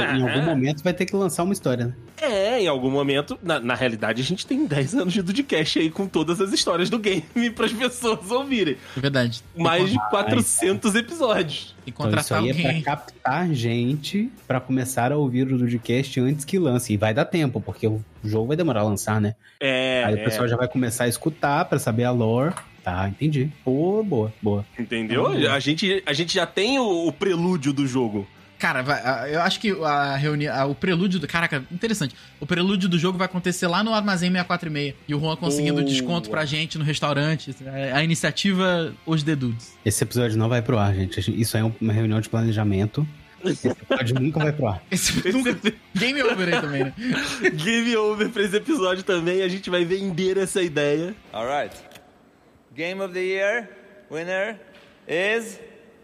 Speaker 2: É.
Speaker 3: algum momento vai ter que lançar uma história. né?
Speaker 2: É, em algum momento. Na, na realidade, a gente tem 10 anos de Dudcast aí com todas as histórias do game pras pessoas ouvirem.
Speaker 1: é verdade.
Speaker 2: Mais de 400 episódios.
Speaker 1: Tem que
Speaker 3: Então isso
Speaker 1: contratar
Speaker 3: aí é pra
Speaker 1: alguém.
Speaker 3: captar gente pra começar a ouvir o Dudcast antes que lance. E vai dar tempo, porque o jogo vai demorar a lançar, né?
Speaker 2: É,
Speaker 3: aí
Speaker 2: é,
Speaker 3: o pessoal já vai começar a escutar pra saber a lore. Tá, entendi. Boa, boa, boa.
Speaker 2: entendeu? A gente, a gente já tem o, o prelúdio do jogo.
Speaker 1: Cara, eu acho que a reunião, o prelúdio do. Caraca, interessante. O prelúdio do jogo vai acontecer lá no Armazém 646. E o Juan conseguindo
Speaker 2: Boa.
Speaker 1: desconto pra gente no restaurante. A iniciativa Os Dedudes.
Speaker 3: Esse episódio não vai pro ar, gente. Isso aí é uma reunião de planejamento. Esse episódio nunca vai pro ar.
Speaker 1: Esse, nunca- Game over aí também, né?
Speaker 2: Game over pra esse episódio também. A gente vai vender essa ideia.
Speaker 4: All right. Game of the year winner is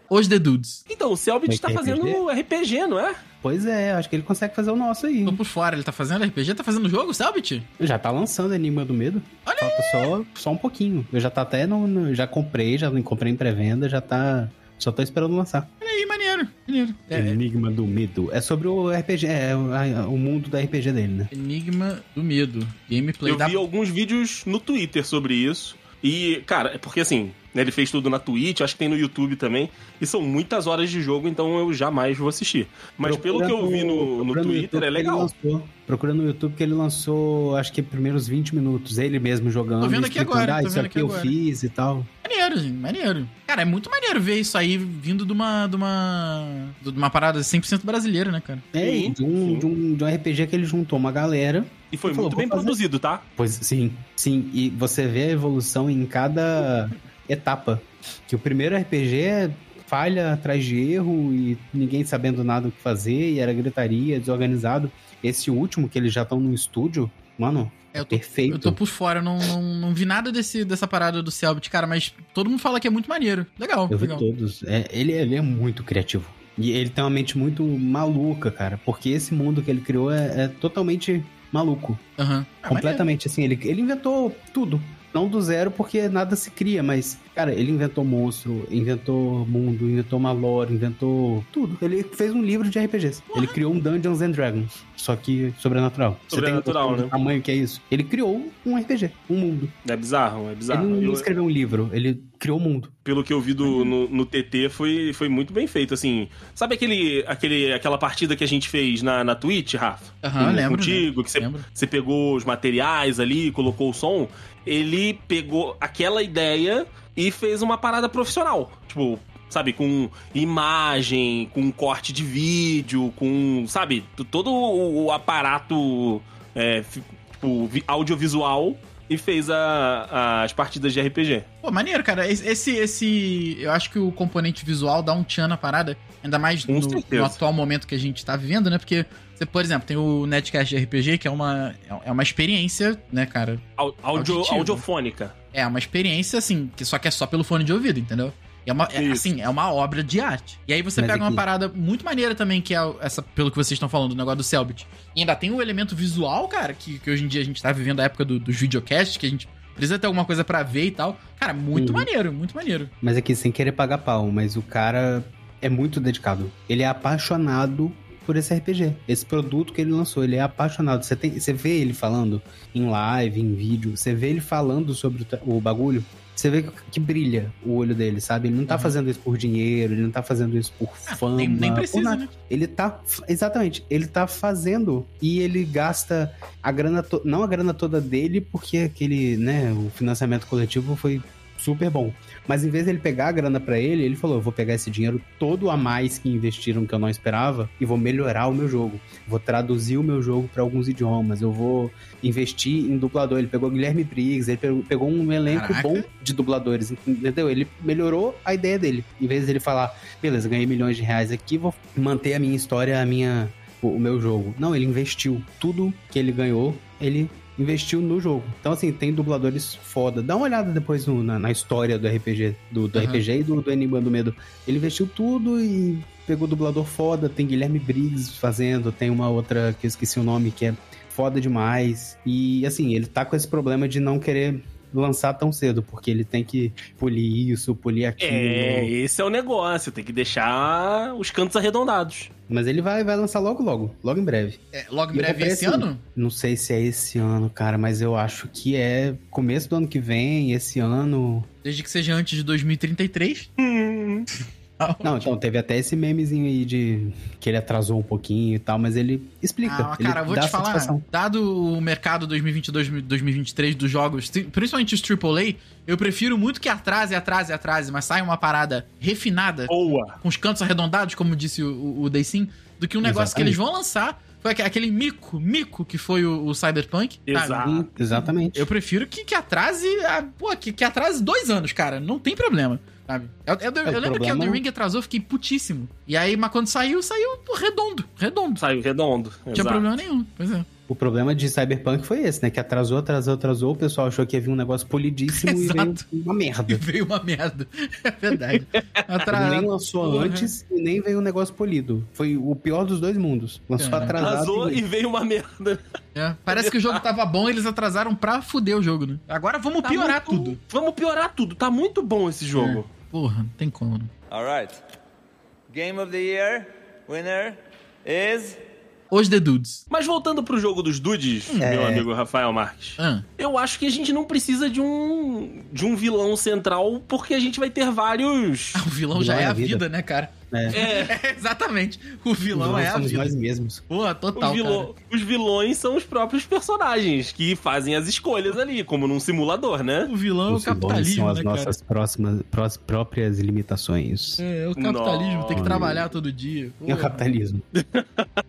Speaker 1: Os Dedudes.
Speaker 2: Então, o Selbit tá
Speaker 3: ter
Speaker 2: fazendo RPG, não é?
Speaker 3: Pois é, acho que ele consegue fazer o nosso aí.
Speaker 1: Tô por fora, ele tá fazendo RPG? Tá fazendo jogo, Selbit?
Speaker 3: Já tá lançando Enigma do Medo. Falta só, só um pouquinho. Eu já tá até no, no- Já comprei, já comprei em pré-venda, já tá. Só tô esperando lançar.
Speaker 1: Olha aí, maneiro. Maneiro. É,
Speaker 3: Enigma do Medo. É sobre o RPG, é a- o mundo da RPG dele, né?
Speaker 1: Enigma do Medo. Gameplay
Speaker 2: Eu
Speaker 1: da.
Speaker 2: vi alguns vídeos no Twitter sobre isso. E, cara, é porque assim, né, ele fez tudo na Twitch, acho que tem no YouTube também. E são muitas horas de jogo, então eu jamais vou assistir. Mas pelo que eu vi no, no
Speaker 3: Procura
Speaker 2: Twitter,
Speaker 3: YouTube
Speaker 2: é legal.
Speaker 3: lançou. Procura no YouTube que ele lançou, acho que primeiros 20 minutos, ele mesmo jogando.
Speaker 1: Tô vendo aqui agora,
Speaker 3: Ah,
Speaker 1: tô
Speaker 3: isso
Speaker 1: vendo
Speaker 3: aqui
Speaker 1: aqui
Speaker 3: eu
Speaker 1: agora."
Speaker 3: fiz e tal.
Speaker 1: Maneiro, gente, maneiro. Cara, é muito maneiro ver isso aí vindo de uma. de uma. de uma parada 100% brasileira, né, cara?
Speaker 3: É,
Speaker 2: Sim,
Speaker 3: de um,
Speaker 2: sim.
Speaker 3: de, um, de um RPG que ele juntou uma galera.
Speaker 2: E foi
Speaker 3: falou,
Speaker 2: muito bem
Speaker 3: "Vou fazer."
Speaker 2: produzido, tá?
Speaker 3: Pois sim, sim. E você vê a evolução em cada etapa. Que o primeiro RPG é falha atrás de erro e ninguém sabendo nada o que fazer, e era gritaria, desorganizado. Esse último, que eles já estão no estúdio, mano,
Speaker 1: É, eu tô,
Speaker 3: perfeito.
Speaker 1: eu tô por fora, eu não, não, não vi nada desse, dessa parada do Selbit, cara, mas todo mundo fala que é muito maneiro. Legal,
Speaker 3: Eu vi
Speaker 1: legal.
Speaker 3: todos. É, ele, ele é muito criativo. E ele tem uma mente muito maluca, cara. Porque esse mundo que ele criou é, é totalmente maluco.
Speaker 1: Ah,
Speaker 3: completamente, assim. Ele, ele inventou tudo. Não do zero, porque nada se cria, mas, cara, ele inventou monstro, inventou mundo, inventou uma lore, inventou tudo. Ele fez um livro de RPGs. Ele criou um Dungeons and Dragons, só que sobrenatural. Você tem
Speaker 2: Sobrenatural,
Speaker 3: noção do
Speaker 2: né?
Speaker 3: tamanho que é isso? Ele criou um RPG, um mundo.
Speaker 2: É bizarro, é bizarro.
Speaker 3: ele não
Speaker 2: Eu-
Speaker 3: escreveu um livro, ele criou um mundo.
Speaker 2: pelo que eu vi do, no, no TT, foi, foi muito bem feito, assim. Sabe aquele, aquele, aquela partida que a gente fez na, na Twitch, Rafa?
Speaker 1: Aham,
Speaker 2: Com-
Speaker 1: lembro,
Speaker 2: Contigo, que você, pegou os materiais ali, colocou o som. Ele pegou aquela ideia e fez uma parada profissional. Tipo, sabe, com imagem, com corte de vídeo, com, sabe, todo o, o aparato é, tipo, vi- audiovisual e fez a- as partidas de RPG.
Speaker 1: Pô, maneiro, cara. Esse, esse, Eu acho que o componente visual dá um tchan na parada. Ainda mais no, no atual momento que a gente tá vivendo, né? Porque, você, por exemplo, tem o Netcast de RPG, que é uma, é uma experiência, né, cara?
Speaker 2: Au- audio- audiofônica.
Speaker 1: É uma experiência, assim, que só que é só pelo fone de ouvido, entendeu? É uma, é, assim, é uma obra de arte. E aí você
Speaker 3: Mas
Speaker 1: pega uma parada muito maneira também, que é essa, pelo que vocês estão falando, o negócio do Selbit. E ainda tem o elemento visual, cara, que, que hoje em dia a gente tá vivendo a época do- dos videocasts, que a gente precisa ter alguma coisa pra ver e tal. Cara, muito
Speaker 3: Uhum.
Speaker 1: maneiro, muito maneiro.
Speaker 3: Mas aqui, sem querer pagar pau, mas o cara é muito dedicado. Ele é apaixonado por esse RPG. Esse produto que ele lançou, ele é apaixonado. Você, tem, você vê ele falando em live, em vídeo, você vê ele falando sobre o, o bagulho, você vê que, brilha o olho dele, sabe? Ele não tá
Speaker 1: Uhum.
Speaker 3: fazendo isso por dinheiro, ele não tá fazendo isso por
Speaker 1: Ah,
Speaker 3: fama.
Speaker 1: nem, nem precisa, né?
Speaker 3: Ele tá. Exatamente, ele tá fazendo e ele gasta a grana. To, não a grana toda dele, porque aquele, né, o financiamento coletivo foi super bom. Mas em vez de ele pegar a grana pra ele, ele falou: eu vou pegar esse dinheiro todo a mais que investiram que eu não esperava e vou melhorar o meu jogo. Vou traduzir o meu jogo pra alguns idiomas. Eu vou investir em dublador. Ele pegou Guilherme Briggs, ele pegou, um elenco
Speaker 1: Caraca.
Speaker 3: bom de dubladores, entendeu? Ele melhorou a ideia dele. Em vez de ele falar, beleza, ganhei milhões de reais aqui, vou manter a minha história, a minha, o meu jogo. Não, ele investiu tudo que ele ganhou, ele investiu no jogo. Então, assim, tem dubladores foda. Dá uma olhada depois no- na, na história do RPG, do, do
Speaker 1: Aham.
Speaker 3: RPG e do, do Enigma do Medo. Ele investiu tudo e pegou dublador foda. Tem Guilherme Briggs fazendo, tem uma outra que eu esqueci o nome, que é foda demais. E, assim, ele tá com esse problema de não querer lançar tão cedo, porque ele tem que polir isso, polir aquilo.
Speaker 2: É, esse é o negócio. Tem que deixar os cantos arredondados.
Speaker 3: Mas ele vai, vai lançar logo, logo. Logo em breve.
Speaker 1: É, logo em
Speaker 3: E
Speaker 1: breve esse
Speaker 3: assim,
Speaker 1: ano?
Speaker 3: Não sei se é esse ano, cara, mas eu acho que é começo do ano que vem, esse ano.
Speaker 1: Desde que seja antes de 2033.
Speaker 3: Não, então teve até esse memezinho aí de que ele atrasou um pouquinho e tal, mas ele explica.
Speaker 1: Ah,
Speaker 3: ele
Speaker 1: cara, eu vou
Speaker 3: dá
Speaker 1: te falar,
Speaker 3: satisfação.
Speaker 1: dado o mercado 2022-2023 dos jogos, principalmente os AAA, eu prefiro muito que atrase, atrase, atrase, mas saia uma parada refinada,
Speaker 2: Boa.
Speaker 1: com os cantos arredondados, como disse o, o, Daysim, do que um negócio que
Speaker 3: Exatamente.
Speaker 1: eles vão lançar. Foi aque- aquele mico, mico que foi o, o Cyberpunk.
Speaker 2: Exato.
Speaker 3: Exatamente.
Speaker 1: Eu prefiro que, que atrase. ah, pô, que, que atrase dois anos, cara. Não tem problema. Sabe? Eu, eu- eu
Speaker 3: É,
Speaker 1: lembro que
Speaker 3: problema-
Speaker 1: o The Ring atrasou, fiquei putíssimo. E aí, mas quando saiu, saiu redondo. Redondo.
Speaker 2: Saiu redondo.
Speaker 1: Não tinha
Speaker 2: Exato.
Speaker 1: problema nenhum. Pois é.
Speaker 3: O problema de Cyberpunk foi esse, né? Que atrasou, atrasou, atrasou. O pessoal achou que ia vir um negócio polidíssimo e veio
Speaker 1: Exato.
Speaker 3: uma
Speaker 1: E
Speaker 3: merda.
Speaker 1: veio uma merda. É verdade.
Speaker 3: Ele
Speaker 1: Atrasado.
Speaker 3: nem lançou
Speaker 1: Porra.
Speaker 3: antes e nem veio um negócio polido. Foi o pior dos dois mundos. Lançou
Speaker 1: Cara,
Speaker 3: atrasado.
Speaker 2: Atrasou
Speaker 3: e...
Speaker 2: e veio uma merda.
Speaker 1: É, parece que o jogo tava bom, eles atrasaram pra fuder o jogo, né? Agora vamos
Speaker 2: Tá
Speaker 1: piorar
Speaker 2: muito-
Speaker 1: tudo.
Speaker 2: Vamos piorar tudo. Tá muito bom esse jogo.
Speaker 1: Porra, não tem como. né?
Speaker 4: All right. Game of the year winner is
Speaker 1: Os The Dudes.
Speaker 2: Mas voltando pro jogo dos dudes, meu amigo Rafael Marques.
Speaker 1: Ah,
Speaker 2: Eu acho que a gente não precisa de um de um vilão central, porque a gente vai ter vários.
Speaker 1: o vilão já
Speaker 3: Vilão
Speaker 1: é
Speaker 3: é
Speaker 1: a
Speaker 3: a vida.
Speaker 1: vida, né, cara?
Speaker 3: É.
Speaker 1: É, exatamente. O vilão é a
Speaker 3: somos
Speaker 1: vida.
Speaker 3: nós mesmos.
Speaker 1: Pô, total,
Speaker 2: Os, vilão- os vilões são os próprios personagens que fazem as escolhas ali, como num simulador, né?
Speaker 1: cara. O vilão é o
Speaker 3: Os
Speaker 1: capitalismo,
Speaker 3: são as
Speaker 1: né, cara?
Speaker 3: nossas próximas, prós- próprias limitações.
Speaker 1: É, o capitalismo tem que trabalhar todo dia.
Speaker 3: E o
Speaker 1: Pô,
Speaker 3: capitalismo.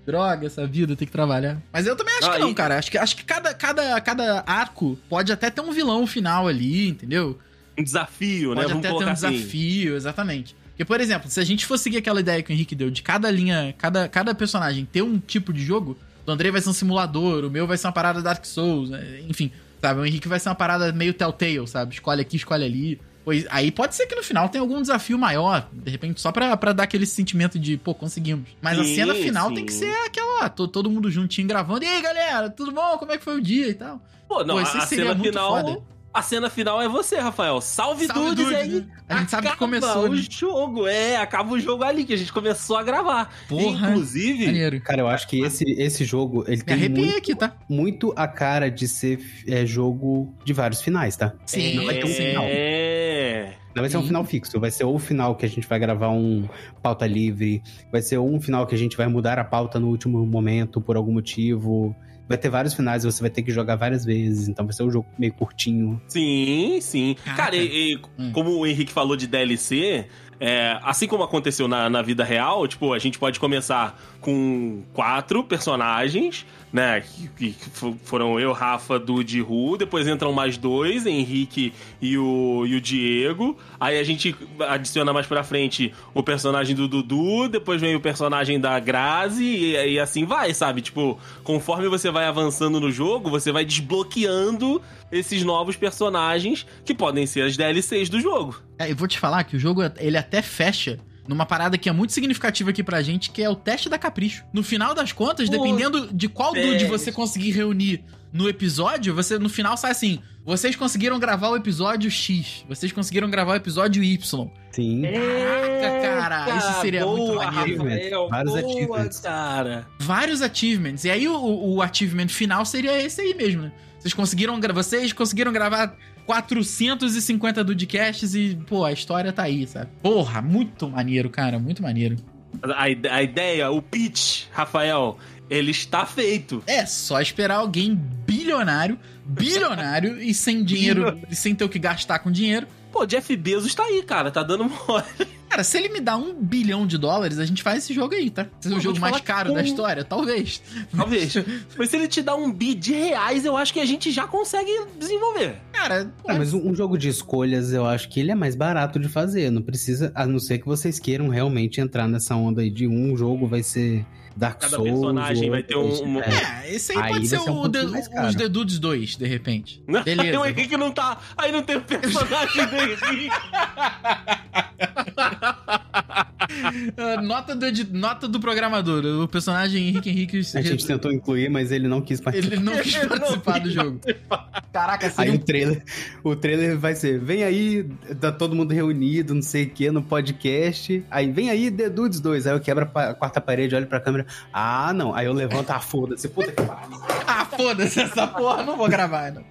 Speaker 1: droga, essa vida tem que trabalhar. Mas eu também acho
Speaker 2: Ah,
Speaker 1: que não,
Speaker 2: e-
Speaker 1: cara. Acho que, acho que cada, cada, cada arco pode até ter um vilão final ali, entendeu?
Speaker 2: Um desafio, né?
Speaker 1: Pode
Speaker 2: Vamos
Speaker 1: até ter
Speaker 2: colocar
Speaker 1: um
Speaker 2: assim.
Speaker 1: desafio, exatamente. Porque, por exemplo, se a gente for seguir aquela ideia que o Henrique deu de cada linha, cada, cada personagem ter um tipo de jogo, o Andrei vai ser um simulador, o meu vai ser uma parada Dark Souls, né? enfim, sabe? O Henrique vai ser uma parada meio Telltale, sabe? Escolhe aqui, escolhe ali. Pois, aí pode ser que no final tenha algum desafio maior, de repente, só pra, pra dar aquele sentimento de, pô, conseguimos. Mas a
Speaker 2: Sim,
Speaker 1: cena final
Speaker 2: sim.
Speaker 1: tem que ser aquela, ó, to- todo mundo juntinho gravando. E aí, galera, tudo bom? Como é que foi o dia e tal?
Speaker 2: Pô, não,
Speaker 1: Pô,
Speaker 2: a, a cena final.
Speaker 1: foda.
Speaker 2: A cena final é você, Rafael. Salve,
Speaker 1: Salve,
Speaker 2: dudes,
Speaker 1: dudes,
Speaker 2: aí.
Speaker 1: né? A gente sabe que
Speaker 2: acaba
Speaker 1: começou,
Speaker 2: o
Speaker 1: né?
Speaker 2: jogo. É, acaba o jogo ali que a gente começou a gravar.
Speaker 1: Porra,
Speaker 2: Inclusive,
Speaker 1: Maneiro.
Speaker 3: Cara, eu acho que esse, esse jogo, ele
Speaker 1: Me
Speaker 3: tem muito,
Speaker 1: aqui, tá?
Speaker 3: muito a cara de ser é, jogo de vários finais, tá?
Speaker 1: Sim,
Speaker 3: Não vai ter um
Speaker 1: sim.
Speaker 3: final.
Speaker 2: É.
Speaker 3: Não vai ser um final fixo, vai ser ou o final que a gente vai gravar um pauta livre, vai ser ou um final que a gente vai mudar a pauta no último momento por algum motivo. Vai ter vários finais, você vai ter que jogar várias vezes, então vai ser um jogo meio curtinho.
Speaker 2: Sim, sim.
Speaker 1: Caraca.
Speaker 2: Cara, e, e
Speaker 1: Hum.
Speaker 2: como o Henrique falou de DLC, é, assim como aconteceu na, na vida real, tipo, a gente pode começar com quatro personagens, né? Que, que fo- foram eu, Rafa, Dude e Ru. Depois entram mais dois, Henrique e o, e o Diego. Aí a gente adiciona mais pra frente o personagem do Dudu, depois vem o personagem da Grazi, e, e assim vai, sabe? Tipo, conforme você vai avançando no jogo, você vai desbloqueando esses novos personagens que podem ser as DLCs do jogo.
Speaker 1: É, eu vou te falar que o jogo, ele até fecha numa parada que é muito significativa aqui pra gente, que é o teste da capricho. No final das contas,
Speaker 2: Pô,
Speaker 1: dependendo de qual
Speaker 2: velho.
Speaker 1: dude você conseguir reunir no episódio, você no final sai assim: vocês conseguiram gravar o episódio X, vocês conseguiram gravar o episódio Y.
Speaker 3: Sim.
Speaker 1: Caraca, cara, isso seria muito maneiro.
Speaker 2: Rafael,
Speaker 3: Vários
Speaker 2: boa,
Speaker 3: achievements.
Speaker 2: cara.
Speaker 1: Vários achievements. E aí o, o achievement final seria esse aí mesmo, né? Vocês conseguiram, gra- vocês conseguiram gravar 450 Dudecasts e, pô, a história tá aí, sabe? Porra, muito maneiro, cara, muito maneiro.
Speaker 2: A, a ideia, o pitch, Rafael, Ele está feito.
Speaker 1: É só esperar alguém bilionário, bilionário e sem dinheiro, e sem ter o que gastar com dinheiro.
Speaker 2: Pô, Jeff Bezos tá aí, cara. Tá dando mole.
Speaker 1: Cara, se ele me dá um bilhão de dólares, a gente faz esse jogo aí, tá? Esse é o jogo mais caro
Speaker 2: como-
Speaker 1: da história? Talvez.
Speaker 2: Talvez. Mas se ele te dá um bi de reais, eu acho que a gente já consegue desenvolver.
Speaker 1: Cara,
Speaker 3: Ah, mas um um jogo de escolhas, eu acho que ele é mais barato de fazer. Não precisa, a não ser que vocês queiram realmente entrar nessa onda aí de um jogo vai ser Dark
Speaker 2: Cada
Speaker 3: Souls.
Speaker 2: personagem
Speaker 3: o
Speaker 2: vai ter um- um-
Speaker 1: É, esse aí,
Speaker 3: Aí
Speaker 1: pode
Speaker 3: vai
Speaker 1: ser
Speaker 3: um caro.
Speaker 1: os The Dudes 2, de repente.
Speaker 2: Aí
Speaker 1: Beleza.
Speaker 2: o Henrique não tá. Aí não tem o personagem do Henrique.
Speaker 1: Ah, nota, do, edi- nota do programador. O personagem Henrique Henrique.
Speaker 3: A gente tentou incluir, mas ele não quis participar.
Speaker 1: Ele não quis
Speaker 2: Ele não
Speaker 1: participar do jogo. Caraca,
Speaker 3: Aí
Speaker 1: seria
Speaker 3: o trailer, o trailer vai ser, vem aí, tá todo mundo reunido, não sei o que, no podcast. Aí vem aí The Dudes 2. Aí eu quebro a quarta parede, olho pra câmera. Ah, não. Aí eu levanto, ah, foda-se, puta que pariu.
Speaker 1: Ah, foda-se essa porra, não vou gravar, não.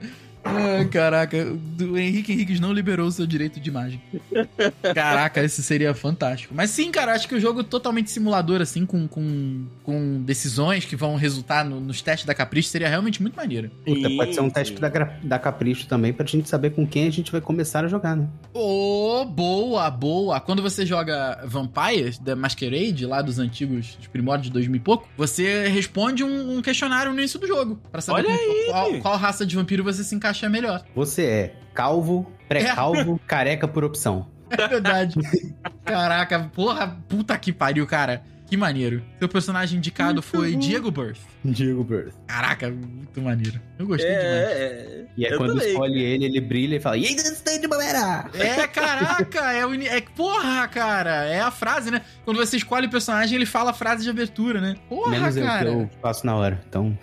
Speaker 1: Ah, caraca, o Henrique Henriques não liberou o seu direito de imagem. Caraca, esse seria fantástico. Mas sim, cara, acho que o jogo totalmente simulador, assim, com, com, com decisões que vão resultar no- nos testes da Capricho, seria realmente muito maneiro.
Speaker 3: Puta, pode ser um teste da, da Capricho também, pra gente saber com quem a gente vai começar a jogar, né?
Speaker 1: Ô, boa, boa. Quando você joga Vampires, da Masquerade, lá dos antigos, dos primórdios de 2000 e pouco, você responde um, um questionário no início do jogo. Pra saber
Speaker 2: Olha
Speaker 1: com-
Speaker 2: aí!
Speaker 1: Qual, qual raça de vampiro você se encaixa melhor.
Speaker 3: Você é calvo, pré-calvo, careca por opção.
Speaker 1: É verdade. Caraca, porra, puta que pariu, cara. Que maneiro. Seu personagem indicado foi Diego Birth.
Speaker 3: Diego Birth.
Speaker 1: Caraca, muito maneiro. Eu gostei demais.
Speaker 2: É,
Speaker 3: E é
Speaker 2: Eu
Speaker 3: quando
Speaker 2: também,
Speaker 3: escolhe ele, ele brilha e fala, e aí, stand galera!
Speaker 1: É, caraca, é, o é porra, cara, é a frase, né? Quando você escolhe o personagem, ele fala a frase de abertura, né? Porra,
Speaker 3: Menos eu
Speaker 1: cara.
Speaker 3: que eu faço na hora. Então,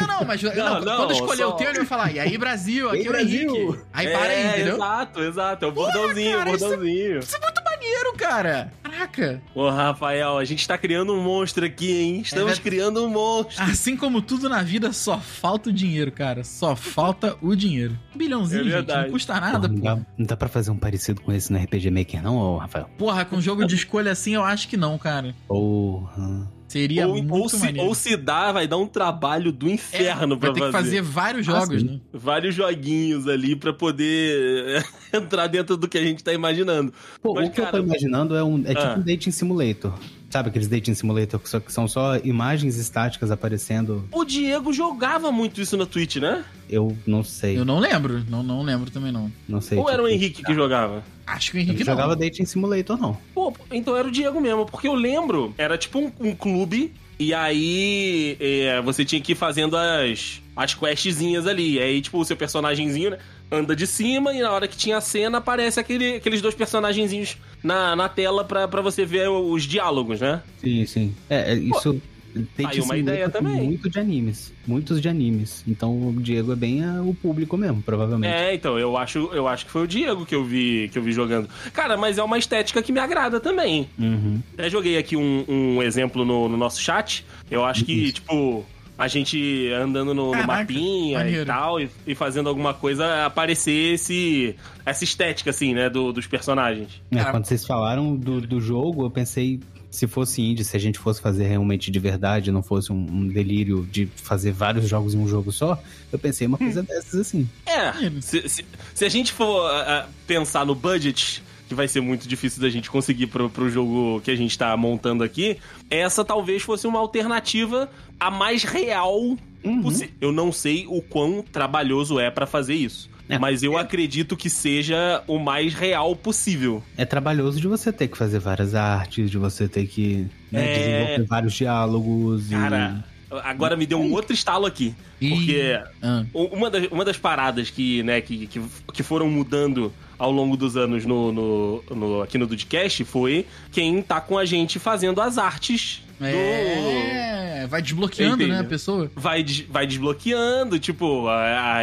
Speaker 1: Não, não, mas não,
Speaker 2: Não, não,
Speaker 1: quando escolher
Speaker 2: só-
Speaker 1: o teu, ele vai falar, e aí, Brasil, aqui
Speaker 3: aí,
Speaker 1: é o
Speaker 3: Brasil?
Speaker 1: Henrique. Aí para aí,
Speaker 2: É,
Speaker 1: entendeu?
Speaker 2: Exato, exato. É o bordãozinho,
Speaker 1: cara,
Speaker 2: o
Speaker 1: isso é-
Speaker 2: bordãozinho.
Speaker 1: Isso é muito maneiro, cara. Caraca.
Speaker 2: Ô, Rafael, a gente tá criando um monstro aqui, hein? Estamos
Speaker 1: É
Speaker 2: criando um monstro.
Speaker 1: Assim como tudo na vida, só falta o dinheiro, cara. Só falta o dinheiro. Um bilhãozinho,
Speaker 2: É
Speaker 1: gente, não custa nada,
Speaker 3: não,
Speaker 1: pô.
Speaker 3: dá, não dá pra fazer um parecido com esse no RPG Maker, não, ô, Rafael?
Speaker 1: Porra, com jogo de escolha assim, eu acho que não, cara.
Speaker 3: Porra.
Speaker 1: Seria
Speaker 2: Ou,
Speaker 1: muito
Speaker 2: ou, se,
Speaker 1: maneiro.
Speaker 2: ou se dá, vai dar um trabalho do inferno
Speaker 1: É, vai
Speaker 2: pra
Speaker 1: ter que fazer vários
Speaker 3: Ah,
Speaker 1: jogos,
Speaker 3: sim.
Speaker 1: né?
Speaker 2: Vários joguinhos ali pra poder entrar dentro do que a gente tá imaginando.
Speaker 3: Pô,
Speaker 2: Mas,
Speaker 3: o que eu
Speaker 2: cara,
Speaker 3: tô imaginando é, um, é tipo
Speaker 2: Ah.
Speaker 3: um dating simulator. Sabe aqueles dating simulator que só- que são só imagens estáticas aparecendo?
Speaker 2: O Diego jogava muito isso na Twitch, né?
Speaker 3: Eu não sei.
Speaker 1: Eu não lembro, não, não lembro também não.
Speaker 3: Não sei.
Speaker 2: Ou era o
Speaker 3: tipo,
Speaker 2: Henrique que jogava?
Speaker 1: Acho que o Henrique
Speaker 3: não
Speaker 1: não.
Speaker 3: jogava dating simulator, não.
Speaker 2: Pô, então era o Diego mesmo, porque eu lembro, era tipo um, um clube, e aí é, você tinha que ir fazendo as, as questzinhas ali. Aí, tipo, o seu personagemzinho, né, anda de cima e na hora que tinha a cena aparece aquele, aqueles dois personagenzinhos na, na tela pra, pra você ver os diálogos, né?
Speaker 3: Sim, sim. É, é, isso. Dating
Speaker 2: aí uma ideia
Speaker 3: tem
Speaker 2: também.
Speaker 3: Muito de animes. Muitos de animes. Então o Diego é bem ah, o público mesmo, provavelmente.
Speaker 2: É, então, eu acho, eu acho que foi o Diego que eu vi que eu vi jogando. Cara, mas é uma estética que me agrada também.
Speaker 3: Uhum.
Speaker 2: Até joguei aqui um, um exemplo no, no nosso chat. Eu acho que, tipo, a gente andando no, no mapinha
Speaker 1: maneiro.
Speaker 2: e tal, e, e fazendo alguma coisa, aparecer esse, essa estética, assim, né, do- dos personagens.
Speaker 3: É, quando vocês falaram do, do jogo, eu pensei, se fosse indie, se a gente fosse fazer realmente de verdade, não fosse um, um delírio de fazer vários jogos em um jogo só, eu pensei uma coisa dessas assim.
Speaker 2: É, se, se, se a gente for ah, pensar no budget, que vai ser muito difícil da gente conseguir pro, pro jogo que a gente tá montando aqui, essa talvez fosse uma alternativa a mais real
Speaker 3: Uhum.
Speaker 2: possível. Eu não sei o quão trabalhoso é pra fazer isso.
Speaker 3: É,
Speaker 2: mas eu acredito que seja o mais real possível.
Speaker 3: É trabalhoso de você ter que fazer várias artes, de você ter que né,
Speaker 2: É.
Speaker 3: desenvolver vários diálogos. e-
Speaker 2: Cara, agora me deu um outro estalo aqui. Porque
Speaker 1: Ah,
Speaker 2: Uma das, uma das paradas que, né, que, que, que foram mudando ao longo dos anos no, no, no- aqui no Dudcast foi quem tá com a gente fazendo as artes do.
Speaker 1: é, vai desbloqueando, né, a pessoa.
Speaker 2: Vai, vai desbloqueando, tipo,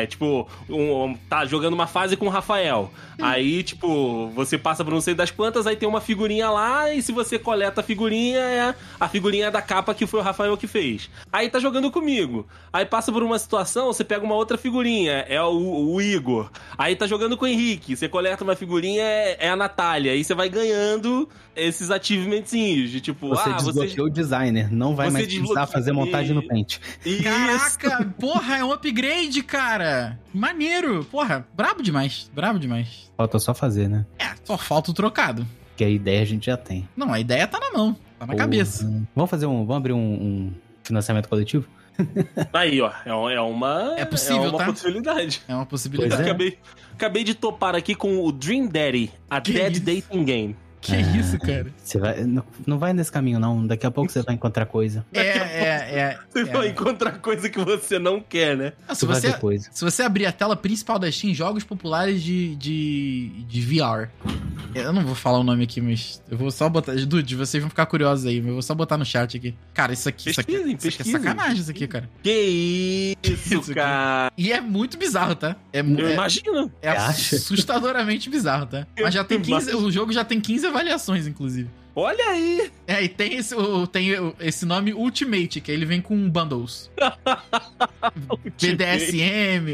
Speaker 2: tipo, um- tá jogando uma fase com o Rafael. Aí, tipo, você passa por não sei das quantas, aí tem uma figurinha lá, e se você coleta a figurinha, é a figurinha da capa que foi o Rafael que fez. Aí tá jogando comigo. Aí passa por uma situação, você pega uma outra figurinha, é o, o Igor. Aí tá jogando com o Henrique, você coleta uma figurinha, é, é a Natália. Aí você vai ganhando esses achievementzinhos de tipo,
Speaker 3: Você
Speaker 2: ah, você.
Speaker 3: desbloqueou designer, não vai
Speaker 2: você
Speaker 3: mais precisar fazer montagem no Paint.
Speaker 2: Isso.
Speaker 1: Caraca, porra, é um upgrade, cara. Maneiro. Porra, brabo demais. Brabo demais.
Speaker 3: Falta só fazer, né?
Speaker 1: É, só falta o trocado.
Speaker 3: Que a ideia a gente já tem.
Speaker 1: Não, a ideia tá na mão. Tá na
Speaker 3: Porra.
Speaker 1: cabeça.
Speaker 3: Vamos fazer um. Vamos abrir um, um financiamento coletivo?
Speaker 2: Aí, ó, é, é uma.
Speaker 1: É possível,
Speaker 2: é uma
Speaker 1: tá?
Speaker 2: possibilidade.
Speaker 1: É uma possibilidade.
Speaker 3: É.
Speaker 2: Acabei, acabei de topar aqui com o Dream Daddy, a
Speaker 1: Que
Speaker 2: Dead
Speaker 1: isso?
Speaker 2: Dating Game.
Speaker 1: Que
Speaker 3: É.
Speaker 1: isso, cara?
Speaker 3: Você vai. Não, não vai nesse caminho, não. Daqui a pouco você vai encontrar coisa.
Speaker 1: É, é, é.
Speaker 2: Você
Speaker 1: é.
Speaker 2: vai encontrar coisa que você não quer, né?
Speaker 1: Ah, se,
Speaker 3: Você
Speaker 1: se você abrir a tela principal da Steam, jogos populares de, de, de VR. Eu não vou falar o nome aqui, mas eu vou só botar. Dude, vocês vão ficar curiosos aí, mas eu vou só botar no chat aqui. Cara, isso aqui, isso aqui,
Speaker 2: Pesquisem,
Speaker 1: isso aqui é sacanagem, isso aqui, cara.
Speaker 2: Que isso,
Speaker 1: Isso,
Speaker 2: cara.
Speaker 1: E é muito bizarro, tá? É,
Speaker 2: Eu
Speaker 1: é,
Speaker 2: imagino.
Speaker 1: é assustadoramente bizarro, tá? Mas já tem 15. O jogo já tem 15 avaliações, inclusive.
Speaker 2: Olha aí.
Speaker 1: É, e tem esse, tem esse nome Ultimate, que ele vem com bundles. BDSM.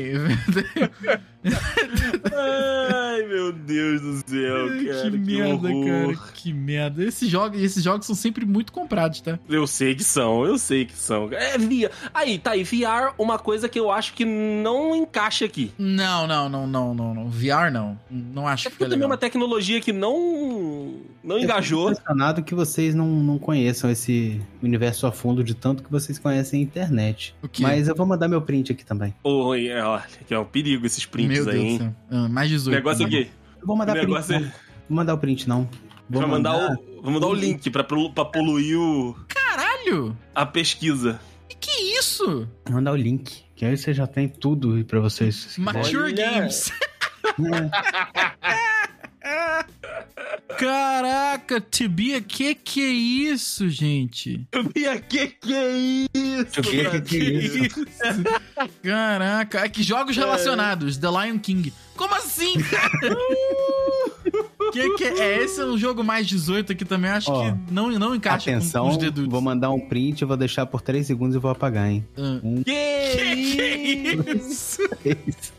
Speaker 2: Ai, meu Deus do céu, cara.
Speaker 1: que merda,
Speaker 2: horror.
Speaker 1: cara. Que merda. Esses jogos, esses jogos são sempre muito comprados, tá?
Speaker 2: Eu sei que são, eu sei que são. É via. Aí, tá aí, VR, uma coisa que eu acho que não encaixa aqui.
Speaker 1: Não, não, não, não, não, não. VR não. Não acho
Speaker 2: É
Speaker 1: que
Speaker 2: também é
Speaker 1: legal.
Speaker 2: uma tecnologia que não não
Speaker 3: Eu
Speaker 2: engajou.
Speaker 3: impressionado que vocês não, não conheçam esse universo a fundo de tanto que vocês conhecem a internet.
Speaker 1: O quê?
Speaker 3: Mas eu vou mandar meu print aqui também.
Speaker 2: Oi, é, olha, que é um perigo esses prints
Speaker 1: Meu
Speaker 2: aí,
Speaker 1: Deus
Speaker 2: hein?
Speaker 1: do céu. Ah, mais 18.
Speaker 2: Negócio
Speaker 1: também.
Speaker 2: aqui.
Speaker 3: Eu vou mandar
Speaker 2: O negócio
Speaker 3: print.
Speaker 2: é-
Speaker 3: Não. Vou mandar o print, não. Vou
Speaker 2: Vai mandar, o, vou mandar o link pra, pra poluir o,
Speaker 1: Caralho!
Speaker 2: a pesquisa.
Speaker 1: E que isso?
Speaker 3: Vou mandar o link. Que aí você já tem tudo aí pra vocês.
Speaker 1: Mature. Games.
Speaker 3: É.
Speaker 1: Caraca, Tibia, que que é isso, gente?
Speaker 2: Bia, que que é isso?
Speaker 3: Que que que é isso?
Speaker 1: Caraca, que jogos relacionados, The Lion King. Como assim, cara? que que é? é? Esse é um jogo mais 18 aqui também, acho
Speaker 3: Ó,
Speaker 1: que não, não encaixa
Speaker 3: Atenção,
Speaker 1: com, os dedos.
Speaker 3: vou mandar um print, eu vou deixar por 3 segundos e vou apagar, hein?
Speaker 1: Ah.
Speaker 3: Um,
Speaker 2: Que,
Speaker 1: Que que é isso?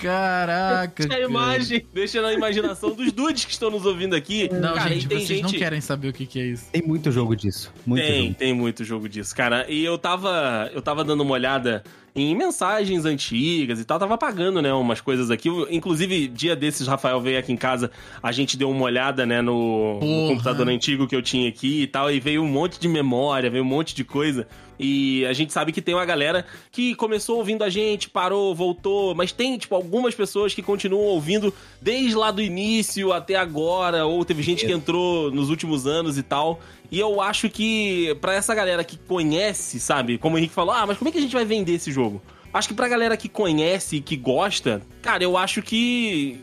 Speaker 1: Caraca,
Speaker 2: Deixa a
Speaker 1: cara.
Speaker 2: imagem, deixa na imaginação dos dudes que estão nos ouvindo aqui.
Speaker 1: Não,
Speaker 2: Cara,
Speaker 1: gente, vocês
Speaker 2: gente...
Speaker 1: não querem saber o que que é isso.
Speaker 3: Tem muito jogo disso. Muito
Speaker 2: tem,
Speaker 3: jogo.
Speaker 2: tem muito jogo disso, cara. E eu tava, eu tava dando uma olhada em mensagens antigas e tal, tava pagando, né, umas coisas aqui. Inclusive, dia desses, Rafael veio aqui em casa, a gente deu uma olhada, né, no, no computador antigo que eu tinha aqui e tal, e veio um monte de memória, veio um monte de coisa. E a gente sabe que tem uma galera que começou ouvindo a gente, parou, voltou, mas tem, tipo, algumas pessoas que continuam ouvindo desde lá do início até agora, ou teve gente que entrou nos últimos anos e tal. E eu acho que pra essa galera que conhece, sabe, como o Henrique falou, ah, mas como é que a gente vai vender esse jogo? Acho que pra galera que conhece e que gosta, cara, eu acho que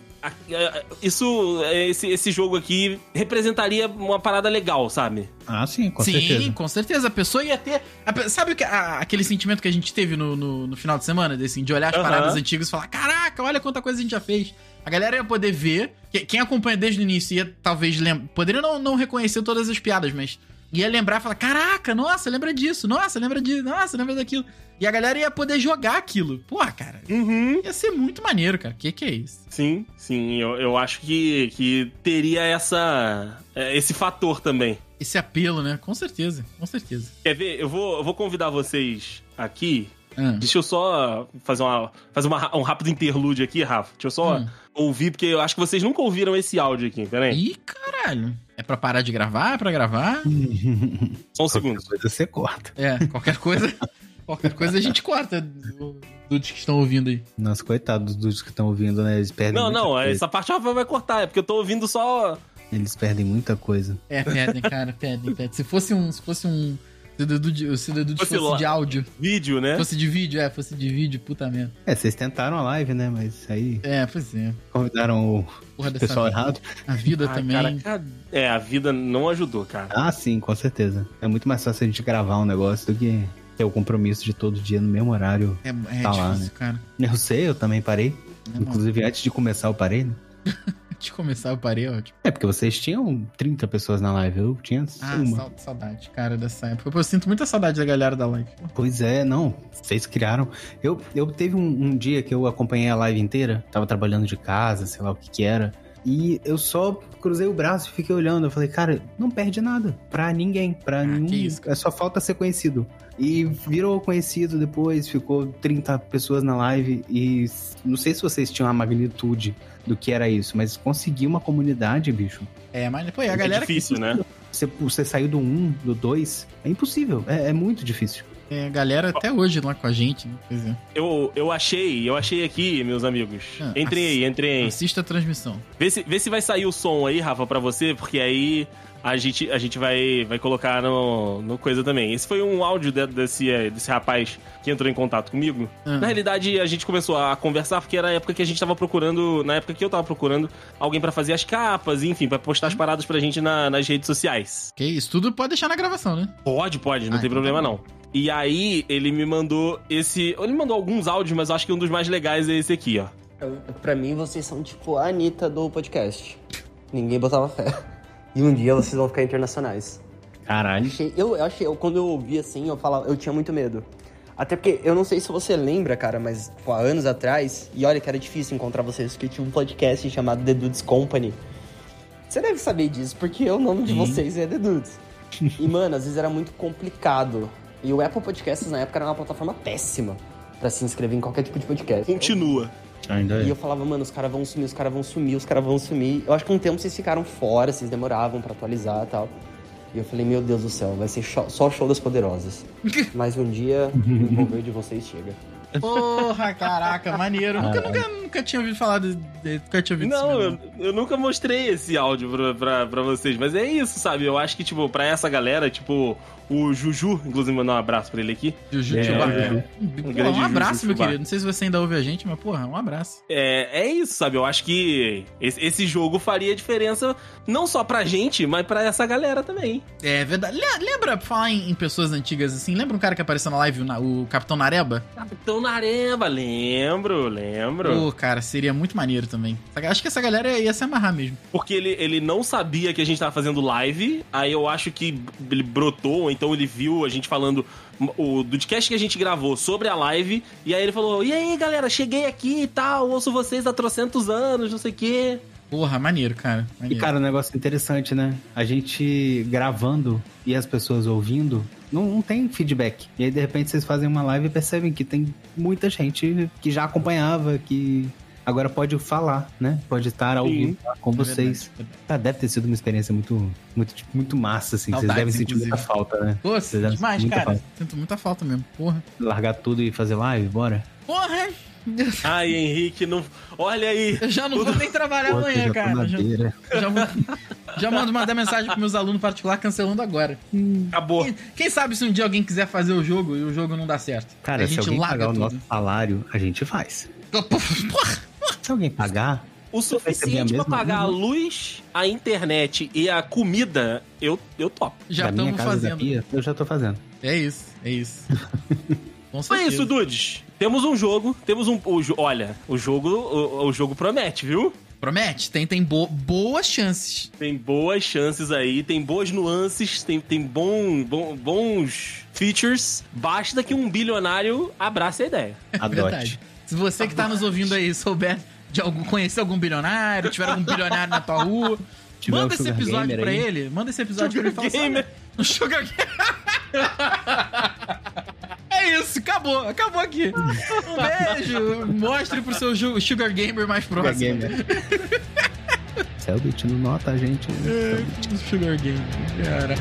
Speaker 2: isso, esse, esse jogo aqui representaria uma parada legal, sabe?
Speaker 3: Ah, sim, com
Speaker 1: Sim,
Speaker 3: certeza.
Speaker 1: com certeza. A pessoa ia ter. a sabe que- a- aquele sentimento que a gente teve no, no, no final de semana? Desse, de olhar as paradas antigas e falar: Caraca, olha quanta coisa a gente já fez. A galera ia poder ver. que- Quem acompanha desde o início ia talvez lembrar. Poderia não, não reconhecer todas as piadas, mas ia lembrar e falar: Caraca, nossa, lembra disso, nossa, lembra disso, nossa, lembra daquilo. E a galera ia poder jogar aquilo. Pô, cara,
Speaker 2: Uhum.
Speaker 1: ia ser muito maneiro, cara. Que que é isso?
Speaker 2: Sim, sim, eu, eu acho que, que teria essa, é, esse fator também.
Speaker 1: Esse apelo, né? Com certeza, com certeza.
Speaker 2: Quer ver? Eu vou, eu vou convidar vocês aqui.
Speaker 1: Ah.
Speaker 2: Deixa eu só fazer, uma, fazer uma- um rápido interlúdio aqui, Rafa. Deixa eu só
Speaker 1: Hum.
Speaker 2: Ouvir, porque eu acho que vocês nunca ouviram esse áudio aqui. Pera aí.
Speaker 1: Ih, caralho. É pra parar de gravar? É pra gravar?
Speaker 2: Só um segundo.
Speaker 3: Qualquer coisa você corta.
Speaker 1: É, qualquer coisa. qualquer coisa a gente corta do- dos que estão ouvindo aí.
Speaker 3: Nossa, coitados dos que estão ouvindo, né? Eles perdem
Speaker 2: Não, não,
Speaker 3: coisa.
Speaker 2: essa parte vai cortar, é porque eu tô ouvindo só.
Speaker 3: Eles perdem muita coisa.
Speaker 1: É, pedem, cara, pedem, pedem. Se fosse um. Se fosse um. Se o Dedu de, se o
Speaker 2: Fosse
Speaker 1: fosse de áudio.
Speaker 2: Vídeo, né?
Speaker 1: Fosse de vídeo, é, fosse de vídeo, puta merda.
Speaker 3: É, vocês tentaram a live, né? Mas aí
Speaker 1: É, pois é.
Speaker 3: convidaram o
Speaker 1: Porra dessa
Speaker 3: pessoal
Speaker 1: vida.
Speaker 3: errado.
Speaker 1: A vida
Speaker 2: Ai,
Speaker 1: também.
Speaker 2: cara, é, a vida não ajudou, cara.
Speaker 3: Ah, sim, com certeza. É muito mais fácil a gente gravar um negócio do que ter o compromisso de todo dia no mesmo horário.
Speaker 1: É, é
Speaker 3: Tá lá,
Speaker 1: difícil, cara.
Speaker 3: Eu sei, eu também parei.
Speaker 1: É,
Speaker 3: Inclusive, antes de começar, eu parei, né?
Speaker 1: De começar, eu parei, ótimo.
Speaker 3: É, porque vocês tinham 30 pessoas na live, eu tinha
Speaker 1: Ah,
Speaker 3: uma.
Speaker 1: saudade, cara, dessa época. Eu sinto muita saudade da galera da live.
Speaker 3: Pois é, não. Vocês criaram. Eu, eu teve um, um dia que eu acompanhei a live inteira, tava trabalhando de casa, sei lá o que que era. E eu só cruzei o braço e fiquei olhando. Eu falei, cara, não perde nada. Pra ninguém. Pra nenhum.
Speaker 1: que isso,
Speaker 3: é só falta ser conhecido. E virou conhecido depois, ficou 30 pessoas na live. E não sei se vocês tinham a magnitude do que era isso, mas conseguir uma comunidade, bicho.
Speaker 1: É, mas, pô, e a
Speaker 2: É
Speaker 1: galera que
Speaker 2: difícil, né?
Speaker 3: Você, você saiu do 1, do 2, é impossível. É, é muito difícil.
Speaker 1: É, a galera até hoje lá com a gente, né? Pois é.
Speaker 2: Eu, eu achei, eu achei aqui, meus amigos.
Speaker 1: Ah,
Speaker 2: Entrem aí, entrem aí.
Speaker 1: Assista a transmissão.
Speaker 2: Vê se, vê se vai sair o som aí, Rafa, pra você, porque aí a gente, a gente vai, vai colocar no, no coisa também. Esse foi um áudio de- desse, eh, desse rapaz que entrou em contato comigo.
Speaker 1: Ah.
Speaker 2: Na realidade, a gente começou a conversar porque era a época que a gente tava procurando, na época que eu tava procurando alguém pra fazer as capas, enfim, pra postar as
Speaker 1: Hum.
Speaker 2: paradas pra gente na- nas redes sociais.
Speaker 1: Que isso, tudo pode deixar na gravação, né?
Speaker 2: Pode, pode, não
Speaker 1: Ah,
Speaker 2: tem
Speaker 1: então
Speaker 2: problema
Speaker 1: tá
Speaker 2: não. E aí, ele me mandou esse. Ele mandou alguns áudios, mas eu acho que um dos mais legais é esse aqui, ó.
Speaker 5: Pra mim, vocês são tipo a Anitta do podcast. Ninguém botava fé. E um dia vocês vão ficar internacionais.
Speaker 3: Caralho.
Speaker 5: Achei- eu, eu achei, eu- quando eu ouvi assim, eu falava, eu tinha muito medo. Até porque, eu não sei se você lembra, cara, mas tipo, há anos atrás, e olha que era difícil encontrar vocês, porque tinha um podcast chamado The Dudes Company. Você deve saber disso, porque o nome de
Speaker 3: Sim.
Speaker 5: vocês é The Dudes. E, mano, às vezes era muito complicado. E o Apple Podcasts na época era uma plataforma péssima pra se inscrever em qualquer tipo de podcast.
Speaker 2: Continua.
Speaker 3: Ainda
Speaker 5: E
Speaker 3: é.
Speaker 5: eu falava, mano, os caras vão sumir, os caras vão sumir, os caras vão sumir. Eu acho que um tempo vocês ficaram fora, vocês demoravam pra atualizar e tal. E eu falei, meu Deus do céu, vai ser só só show das poderosas. Mas um dia o envolver de vocês chega.
Speaker 1: Porra, caraca, maneiro. Nunca, nunca, nunca tinha ouvido falar de. de- nunca tinha ouvido
Speaker 2: Não,
Speaker 1: isso
Speaker 2: eu, eu nunca mostrei esse áudio pra, pra, pra vocês, mas é isso, sabe? Eu acho que, tipo, pra essa galera, tipo, o Juju, inclusive mandar um abraço pra ele aqui.
Speaker 1: Juju
Speaker 3: É,
Speaker 2: é.
Speaker 1: Um
Speaker 2: Juju
Speaker 1: abraço, meu
Speaker 2: Chewbacca.
Speaker 1: querido. Não sei se você ainda ouve a gente, mas, porra, um abraço.
Speaker 2: É, é isso, sabe? Eu acho que esse, esse jogo faria diferença não só pra gente, mas pra essa galera também.
Speaker 1: É verdade. Le- Lembra, pra falar em, em pessoas antigas assim, lembra um cara que apareceu na live, o o Capitão Nareba?
Speaker 2: Capitão Nareba, lembro, lembro.
Speaker 1: Pô, cara, seria muito maneiro também. Acho que essa galera ia se amarrar mesmo.
Speaker 2: Porque ele, ele não sabia que a gente tava fazendo live, aí eu acho que ele brotou, ou então ele viu a gente falando o do podcast que a gente gravou sobre a live, e aí ele falou: E aí, galera, cheguei aqui e tal, ouço vocês há trocentos anos, não sei o quê.
Speaker 1: Porra, maneiro, cara.
Speaker 3: E,
Speaker 1: Maneiro.
Speaker 3: cara, um negócio interessante, né? A gente gravando e as pessoas ouvindo, não, não tem feedback. E aí, de repente, vocês fazem uma live e percebem que tem muita gente que já acompanhava, que agora pode falar, né? Pode estar ao vivo lá com
Speaker 1: É
Speaker 3: vocês.
Speaker 1: verdade.
Speaker 3: Cara, deve ter sido uma experiência muito, muito, muito massa, assim.
Speaker 1: Saudades,
Speaker 3: vocês devem sentir muita
Speaker 1: inclusive.
Speaker 3: falta, né?
Speaker 1: Pô, demais,
Speaker 3: muita
Speaker 1: cara.
Speaker 3: falta.
Speaker 1: Sinto muita falta mesmo. Porra.
Speaker 3: Largar tudo e fazer live, bora?
Speaker 1: Porra!
Speaker 2: Ai, Henrique, não. Olha aí.
Speaker 1: Eu já não vou nem trabalhar
Speaker 3: Pô,
Speaker 1: amanhã,
Speaker 3: já
Speaker 1: cara. Já, já, vou- já mando mandar mensagem pros meus alunos particulares cancelando agora.
Speaker 2: Acabou.
Speaker 1: Quem, quem sabe se um dia alguém quiser fazer o jogo e o jogo não dá certo.
Speaker 3: Cara,
Speaker 1: a
Speaker 3: se
Speaker 1: gente
Speaker 3: alguém
Speaker 1: larga
Speaker 3: pagar o
Speaker 1: tudo.
Speaker 3: nosso salário, a gente faz.
Speaker 1: Porra!
Speaker 3: Se alguém pagar,
Speaker 2: O suficiente pra pagar a
Speaker 3: luz?
Speaker 2: a internet e a comida, eu, eu topo.
Speaker 1: Já estamos fazendo.
Speaker 3: pia, eu já tô fazendo.
Speaker 1: É isso, é isso. Com
Speaker 2: É isso, dudes. Temos um jogo, temos um. O, olha, o jogo, o, o jogo promete, viu?
Speaker 1: Promete, tem, tem bo- boas chances.
Speaker 2: Tem boas chances aí, tem boas nuances, tem, tem bom, bom- bons features. Basta que um bilionário abrace a ideia.
Speaker 1: É
Speaker 3: Adote.
Speaker 1: verdade. Se você que tá nos ouvindo aí souber de algum, conhecer algum bilionário, tiver algum bilionário na tua rua,
Speaker 3: Tiver
Speaker 1: manda esse
Speaker 3: Sugar
Speaker 1: episódio pra
Speaker 3: aí.
Speaker 1: ele. Manda esse episódio pra ele e fala assim,
Speaker 2: Gamer.
Speaker 1: "Olha, O Sugar Gamer. É isso, acabou, acabou aqui. Um beijo. Mostre pro seu Sugar Gamer mais
Speaker 3: Sugar
Speaker 1: próximo.
Speaker 3: Gamer. Selbit não nota a gente. né?
Speaker 1: Sugar Gamer, cara.